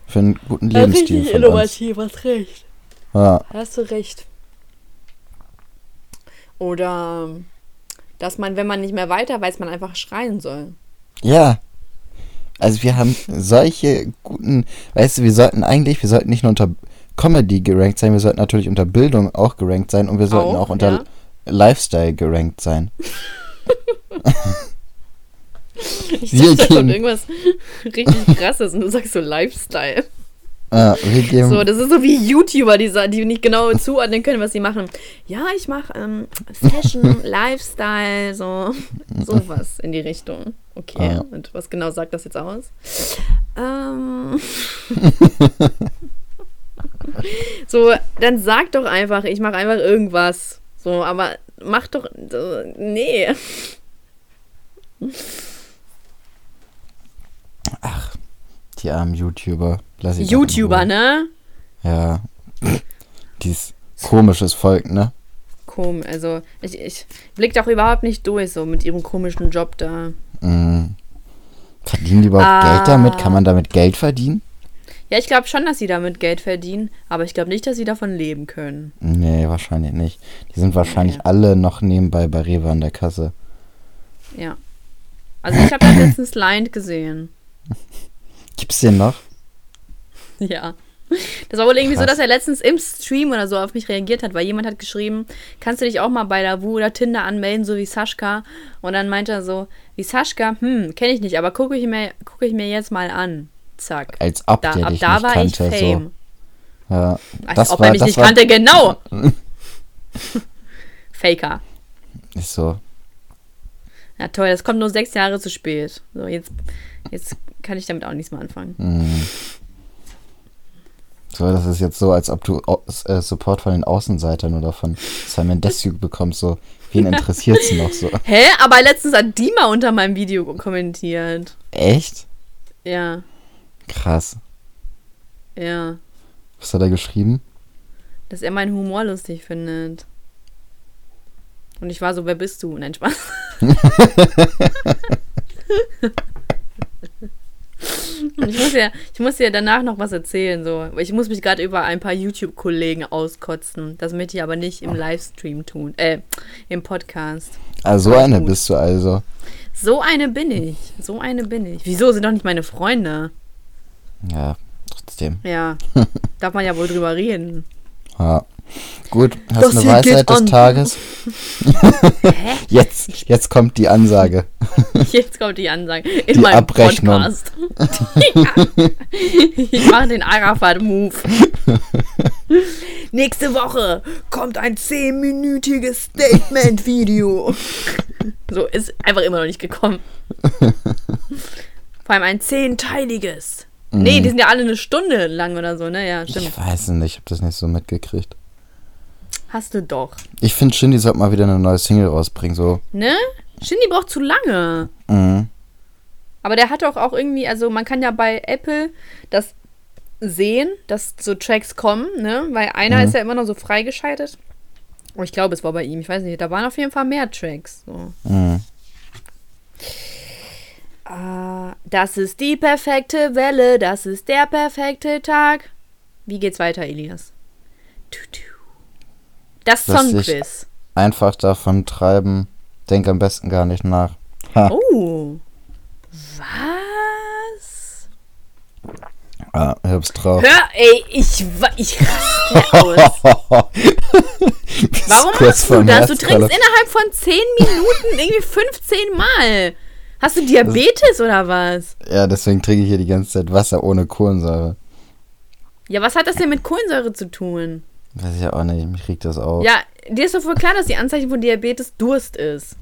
für einen guten Lebensstil von uns. hast recht. Ja, Hast du recht. Oder, dass man, wenn man nicht mehr weiter weiß, man einfach schreien soll. ja. Also wir haben solche guten, weißt du, wir sollten eigentlich, wir sollten nicht nur unter Comedy gerankt sein, wir sollten natürlich unter Bildung auch gerankt sein und wir sollten Auch, auch, unter ja. Lifestyle gerankt sein. (laughs) (laughs) Ich Wir dachte, da gehen- (laughs) irgendwas richtig krasses und du sagst so Lifestyle. Ah, wir geben, So, das ist so wie YouTuber, die, die nicht genau zuordnen können, was sie machen. Ja, ich mache ähm, Fashion, Lifestyle, so sowas in die Richtung. Okay, Ah. und was genau sagt das jetzt aus? Ähm, so, dann sag doch einfach, ich mache einfach irgendwas. So, aber mach doch, äh, nee. die armen YouTuber. Lass ich YouTuber, ne? Ja. Dies komisches Volk, ne? Komisch, also ich, ich blick doch überhaupt nicht durch, so mit ihrem komischen Job da. Mm. Verdienen die überhaupt Ah. Geld damit? Kann man damit Geld verdienen? Ja, ich glaube schon, dass sie damit Geld verdienen, aber ich glaube nicht, dass sie davon leben können. Nee, wahrscheinlich nicht. Die sind wahrscheinlich Nee. alle noch nebenbei bei Rewe an der Kasse. Ja. Also ich habe das letztens Lined gesehen. (laughs) Gibt's den noch? Ja. Das war wohl irgendwie so, Krass. dass er letztens im Stream oder so auf mich reagiert hat, weil jemand hat geschrieben, kannst du dich auch mal bei Lavu oder Tinder anmelden, so wie Sascha? Und dann meinte er so, wie Sascha, hm, kenne ich nicht, aber gucke ich, mir- gucke ich mir jetzt mal an. Zack. Als ob Da, der ab dich da nicht war kannte. ich Fame. So. Ja. Als Das ob war, er mich das nicht war, kannte, genau. (laughs) Faker. Ist so. Ja, toll, das kommt nur sechs Jahre zu spät. So, jetzt, jetzt kann ich damit auch nichts mehr anfangen. Mhm. So, das ist jetzt so, als ob du äh, Support von den Außenseitern oder von Simon Desue bekommst. So, wen (laughs) interessiert's noch so? Hä? Aber letztens hat Dima unter meinem Video kommentiert. Echt? Ja, Krass. ja. Was hat er geschrieben? Dass er meinen Humor lustig findet. Und ich war so, wer bist du? Nein, Spaß. (laughs) Ich muss ja, ich muss dir danach noch was erzählen. So. Ich muss mich gerade über ein paar YouTube-Kollegen auskotzen. Das möchte ich aber nicht im Livestream tun. Äh, im Podcast. Ah, so eine gut. bist du also. So eine bin ich. So eine bin ich. Wieso sind doch nicht meine Freunde? Ja, trotzdem. Ja. Darf man ja wohl drüber reden. Ja. Gut, hast Das eine Weisheit des an. Tages? Hä? (laughs) Jetzt, jetzt kommt die Ansage. (laughs) Jetzt kommt die Ansage. In Die meinem Abrechnung. Podcast. (laughs) ja. Ich mache den Arafat-Move. Nächste Woche kommt ein 10-minütiges Statement-Video. So, ist einfach immer noch nicht gekommen. Vor allem ein zehnteiliges. Nee, die sind ja alle eine Stunde lang oder so, ne? Ja, stimmt. Ich weiß nicht, ich hab das nicht so mitgekriegt. Hast du doch. Ich finde, Shindy sollte mal wieder eine neue Single rausbringen, so. Ne? Shindy braucht zu lange. Mhm. Aber der hat doch auch irgendwie, also man kann ja bei Apple das sehen, dass so Tracks kommen, ne? Weil einer Mhm. ist ja immer noch so freigeschaltet. Oh, ich glaube, es war bei ihm, ich weiß nicht, da waren auf jeden Fall mehr Tracks. So. Mhm. Ah, das ist die perfekte Welle, das ist der perfekte Tag. Wie geht's weiter, Elias? Das Songquiz. Einfach davon treiben, denk am besten gar nicht nach. Ha. Oh. Was? Ah, ich hab's drauf. Hör, ey, ich, ich raste aus. (laughs) Warum machst du das? Du trinkst innerhalb von 10 Minuten irgendwie 15 Mal. Hast du Diabetes oder was? Ja, deswegen trinke ich hier die ganze Zeit Wasser ohne Kohlensäure. Ja, was hat das denn mit Kohlensäure zu tun? Weiß ich ja auch nicht, mich regt das auf. Ja, dir ist doch voll klar, dass die Anzeichen von Diabetes Durst ist.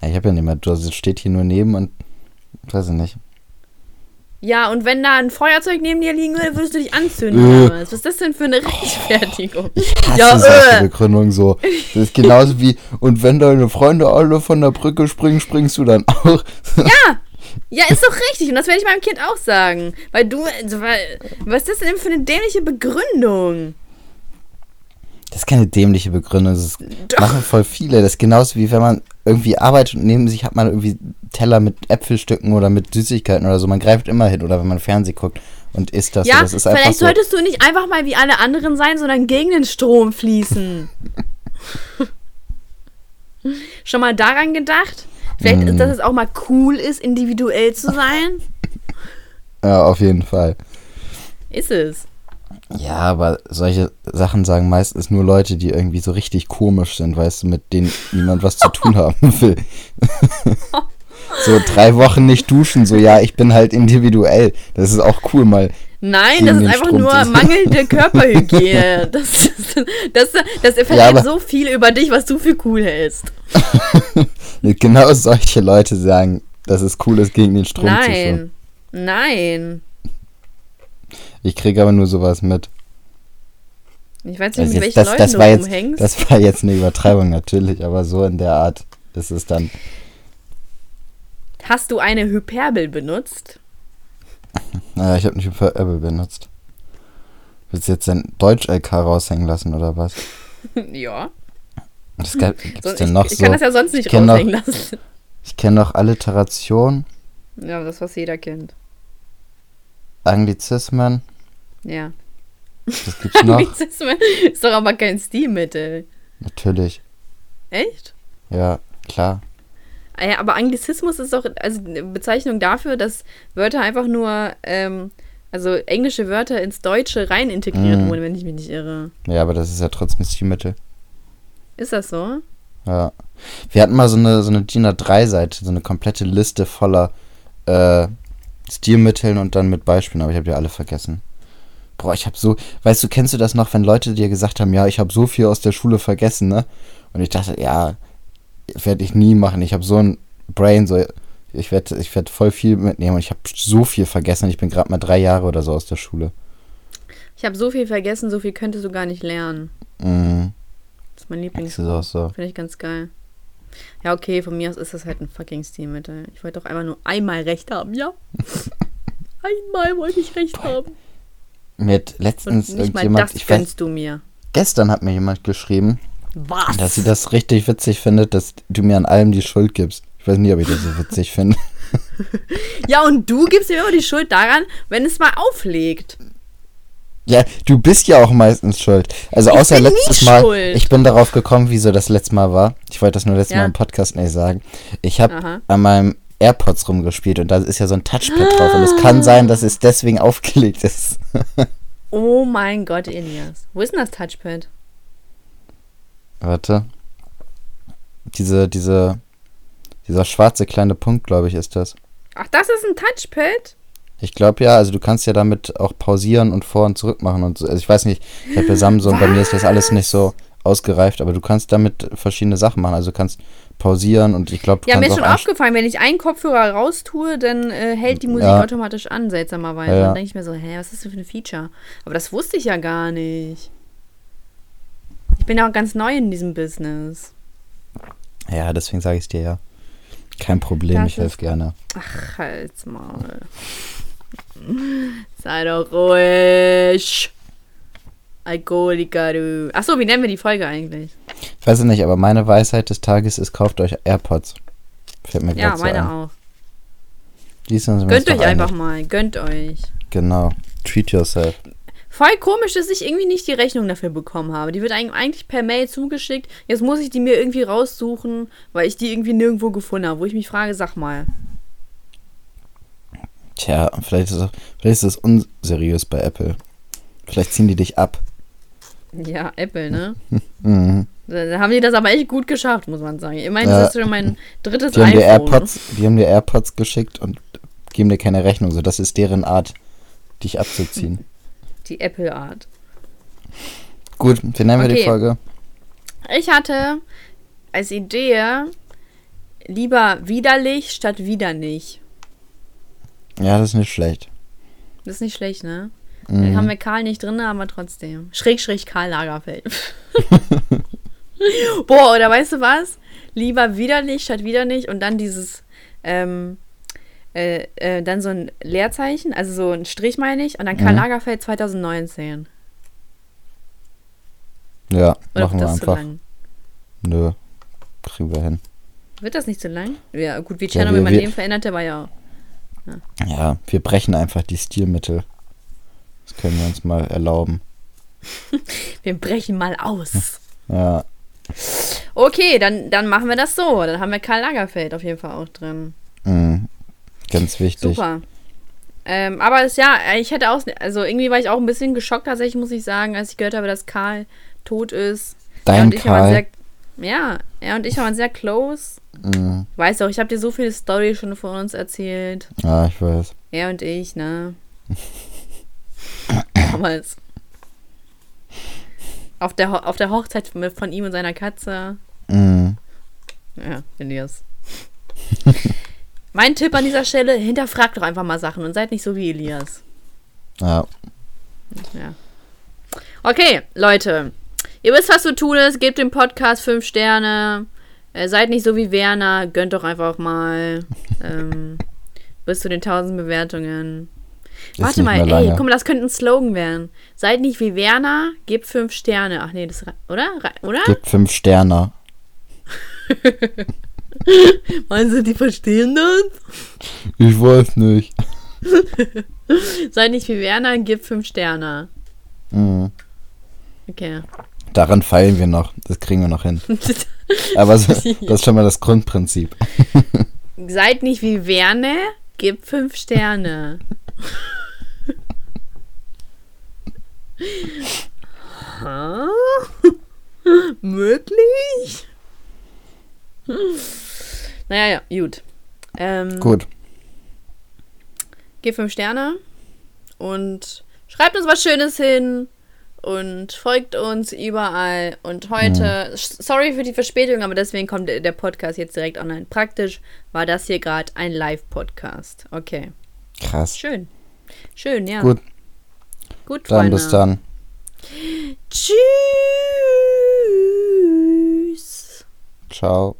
Ja, ich habe ja nicht mehr Durst, es steht hier nur neben und weiß ich nicht. Ja, und wenn da ein Feuerzeug neben dir liegen würde, würdest du dich anzünden Äh. was? Ist das denn für eine Rechtfertigung? Ich hasse Ja, solche äh. Begründungen so. Das ist genauso wie, und wenn deine Freunde alle von der Brücke springen, springst du dann auch. (laughs) Ja! Ja, ist doch richtig. Und das werde ich meinem Kind auch sagen. Weil du, also, weil, was ist das denn für eine dämliche Begründung? Das ist keine dämliche Begründung. Das ist, machen voll viele. Das ist genauso wie wenn man irgendwie arbeitet und neben sich hat man irgendwie Teller mit Äpfelstücken oder mit Süßigkeiten oder so. Man greift immer hin oder wenn man Fernsehen guckt und isst das. so. ja, das ist vielleicht so. solltest du nicht einfach mal wie alle anderen sein, sondern gegen den Strom fließen. (laughs) Schon mal daran gedacht? Vielleicht, Mm. ist, dass es auch mal cool ist, individuell zu sein? (laughs) Ja, auf jeden Fall. Ist es. Ja, aber solche Sachen sagen meistens nur Leute, die irgendwie so richtig komisch sind, weißt du, mit denen niemand was zu tun haben (laughs) will. so drei Wochen nicht duschen, so ja, ich bin halt individuell. Das ist auch cool mal. Nein, das ist einfach Strom nur sein. mangelnde (laughs) Körperhygiene. Das, das, das, das Ja, aber- so viel über dich, was du für cool hältst. (laughs) Genau solche Leute sagen, dass es cool ist, gegen den Strom zu schwimmen. Nein. Ich kriege aber nur sowas mit. Ich weiß nicht, Also mit welchen das, Leuten das, du war jetzt, rumhängst. das war jetzt eine Übertreibung natürlich, aber so in der Art ist es dann. Hast du eine Hyperbel benutzt? Naja, ich habe nicht für Apple benutzt. Willst du jetzt dein Deutsch-LK raushängen lassen oder was? (laughs) ja. Das gibt es Sonst, denn ich, noch ich so? kann das ja sonst nicht ich kenn noch- raushängen lassen. Ich kenne noch Alliteration, Ja, das, was jeder kennt. Anglizismen. Ja. Das gibt's (laughs) noch. Ist doch aber kein Stilmittel. Natürlich. Echt? Ja, klar. Ah aber Anglizismus ist doch also eine Bezeichnung dafür, dass Wörter einfach nur, ähm, also englische Wörter ins Deutsche rein integriert Mhm. wurden, wenn ich mich nicht irre. Ja, aber das ist ja trotzdem Stilmittel. Ist das so? Ja. Wir hatten mal so eine, so eine DIN A3-Seite, so eine komplette Liste voller äh, Stilmitteln und dann mit Beispielen, aber ich habe die alle vergessen. Boah, ich habe so, weißt du, kennst du das noch, wenn Leute dir gesagt haben, ja, ich habe so viel aus der Schule vergessen, ne? Und ich dachte, ja, werde ich nie machen. Ich habe so ein Brain, so, ich werde ich werd voll viel mitnehmen und ich habe so viel vergessen. Ich bin gerade mal drei Jahre oder so aus der Schule. Ich habe so viel vergessen, so viel könntest du gar nicht lernen. Mhm. Das ist mein Das Lieblings. ist auch so. Finde ich ganz geil. Ja, okay, von mir aus ist das halt ein fucking Stilmittel. Ich wollte doch einfach nur einmal recht haben, ja? (laughs) einmal wollte ich recht haben. Mir hat Und letztens nicht mal irgendjemand, das ich gönnst du mir. gestern hat mir jemand geschrieben, Was? dass sie das richtig witzig findet, dass du mir an allem die Schuld gibst. Ich weiß nie, ob ich das so (laughs) witzig finde. (laughs) Ja, und du gibst mir immer die Schuld daran, wenn es mal auflegt. Ja, du bist ja auch meistens schuld. Also Ich außer letztes Mal, schuld. ich bin darauf gekommen, wieso das letzte Mal war. Ich wollte das nur letztes Ja. Mal im Podcast nicht sagen. Ich habe an meinem AirPods rumgespielt und da ist ja so ein Touchpad drauf und es kann sein, dass es deswegen aufgelegt ist. Oh mein Gott, Elias. Wo ist denn das Touchpad? Warte. Diese, diese, dieser schwarze kleine Punkt, glaube ich, ist das. Ach, das ist ein Touchpad? Ich glaube ja, also du kannst ja damit auch pausieren und vor und zurück machen und so. Also ich weiß nicht, ich habe ja Samsung, bei mir ist das alles nicht so ausgereift, aber du kannst damit verschiedene Sachen machen. Also du kannst pausieren und ich glaube, du Ja, mir ist schon aufgefallen, wenn ich einen Kopfhörer raustue, dann äh, hält die Musik Ja. automatisch an, seltsamerweise. Ja, ja. Dann denke ich mir so, hä, was ist das für ein Feature? Aber das wusste ich ja gar nicht. Ich bin ja auch ganz neu in diesem Business. Ja, deswegen sage ich es dir ja. Kein Problem, Das ich helfe gerne. Ach, halt's mal. (laughs) Sei doch ruhig. Alkoholiker, du. Achso, wie nennen wir die Folge eigentlich? Ich weiß es nicht, aber meine Weisheit des Tages ist, kauft euch AirPods. Fällt mir Ja, so meine ein. auch. Die sind Gönnt euch einig. einfach mal. Gönnt euch. Genau. Treat yourself. Voll komisch, dass ich irgendwie nicht die Rechnung dafür bekommen habe. Die wird eig- eigentlich per Mail zugeschickt. Jetzt muss ich die mir irgendwie raussuchen, weil ich die irgendwie nirgendwo gefunden habe. Wo ich mich frage, sag mal. Tja, vielleicht ist, es- vielleicht ist es unseriös bei Apple. Vielleicht ziehen die dich ab. Ja, Apple, ne? (laughs) Mhm. Da haben die das aber echt gut geschafft, muss man sagen. Immerhin Ja. ist das schon mein drittes Die haben, iPhone. dir AirPods, die haben dir AirPods geschickt und geben dir keine Rechnung. So, das ist deren Art, dich abzuziehen. (laughs) Die Apple-Art. Gut, wie nennen wir die Okay. Folge? Ich hatte als Idee lieber widerlich statt wieder nicht. Ja, das ist nicht schlecht. Das ist nicht schlecht, ne? Dann Mhm. haben wir Karl nicht drin, aber trotzdem. Schräg, schräg Karl Lagerfeld. (laughs) Boah, oder weißt du was? Lieber widerlich statt wieder nicht und dann dieses, ähm, äh, äh, dann so ein Leerzeichen, also so ein Strich meine ich, und dann Karl Mhm. Lagerfeld 2019. Ja, Oder machen wir das zu einfach. lang? Nö, kriegen wir hin. Wird das nicht zu lang? Ja, gut, wie Ja, Tschernobyl wir- mein Leben veränderte, war ja. Ja, wir brechen einfach die Stilmittel. Das können wir uns mal erlauben. (laughs) Wir brechen mal aus. Ja, Okay, dann, dann machen wir das so. Dann haben wir Karl Lagerfeld auf jeden Fall auch drin. mhm. ganz wichtig. Super. Ähm, aber es ja, ich hätte auch, also irgendwie war ich auch ein bisschen geschockt tatsächlich, muss ich sagen, als ich gehört habe, dass Karl tot ist. Dein waren Karl. sehr, ja, er und ich waren sehr close. Mhm. Weißt du, ich habe dir so viele Storys schon von uns erzählt. Ja, ich weiß. Er und ich, ne? (laughs) Damals. Auf der, Ho auf der Hochzeit mit, von ihm und seiner Katze. Mhm. Ja, Elias. mein Tipp an dieser Stelle, hinterfragt doch einfach mal Sachen und seid nicht so wie Elias. Ja, Ja. Okay, Leute. Ihr wisst, was zu tun ist. Gebt dem Podcast 5 Sterne. Äh, seid nicht so wie Werner. Gönnt doch einfach mal. ähm, bis zu den 1000 Bewertungen. Ist Warte mal, ey, guck mal, das könnte ein Slogan werden. Seid nicht wie Werner, gebt 5 Sterne. Ach nee, das oder? Oder? Gibt fünf Sterne. (laughs) Meinen Sie, die verstehen das? Ich weiß nicht. (laughs) Seid nicht wie Werner, gib fünf Sterne. Mhm. Okay. Daran feilen wir noch. Das kriegen wir noch hin. (laughs) Aber so, das ist schon mal das Grundprinzip. Seid nicht wie Werner, gib fünf Sterne. Ha? (laughs) Möglich? Naja, ja, gut. Ähm, Gut. Gebt fünf Sterne und schreibt uns was Schönes hin und folgt uns überall. Und heute, sorry für die Verspätung, aber deswegen kommt der der Podcast jetzt direkt online. Praktisch war das hier gerade ein Live-Podcast. Okay. Krass. Schön. Schön, ja. Gut, Gut dann Freunde. bis dann. Tschüss. Ciao.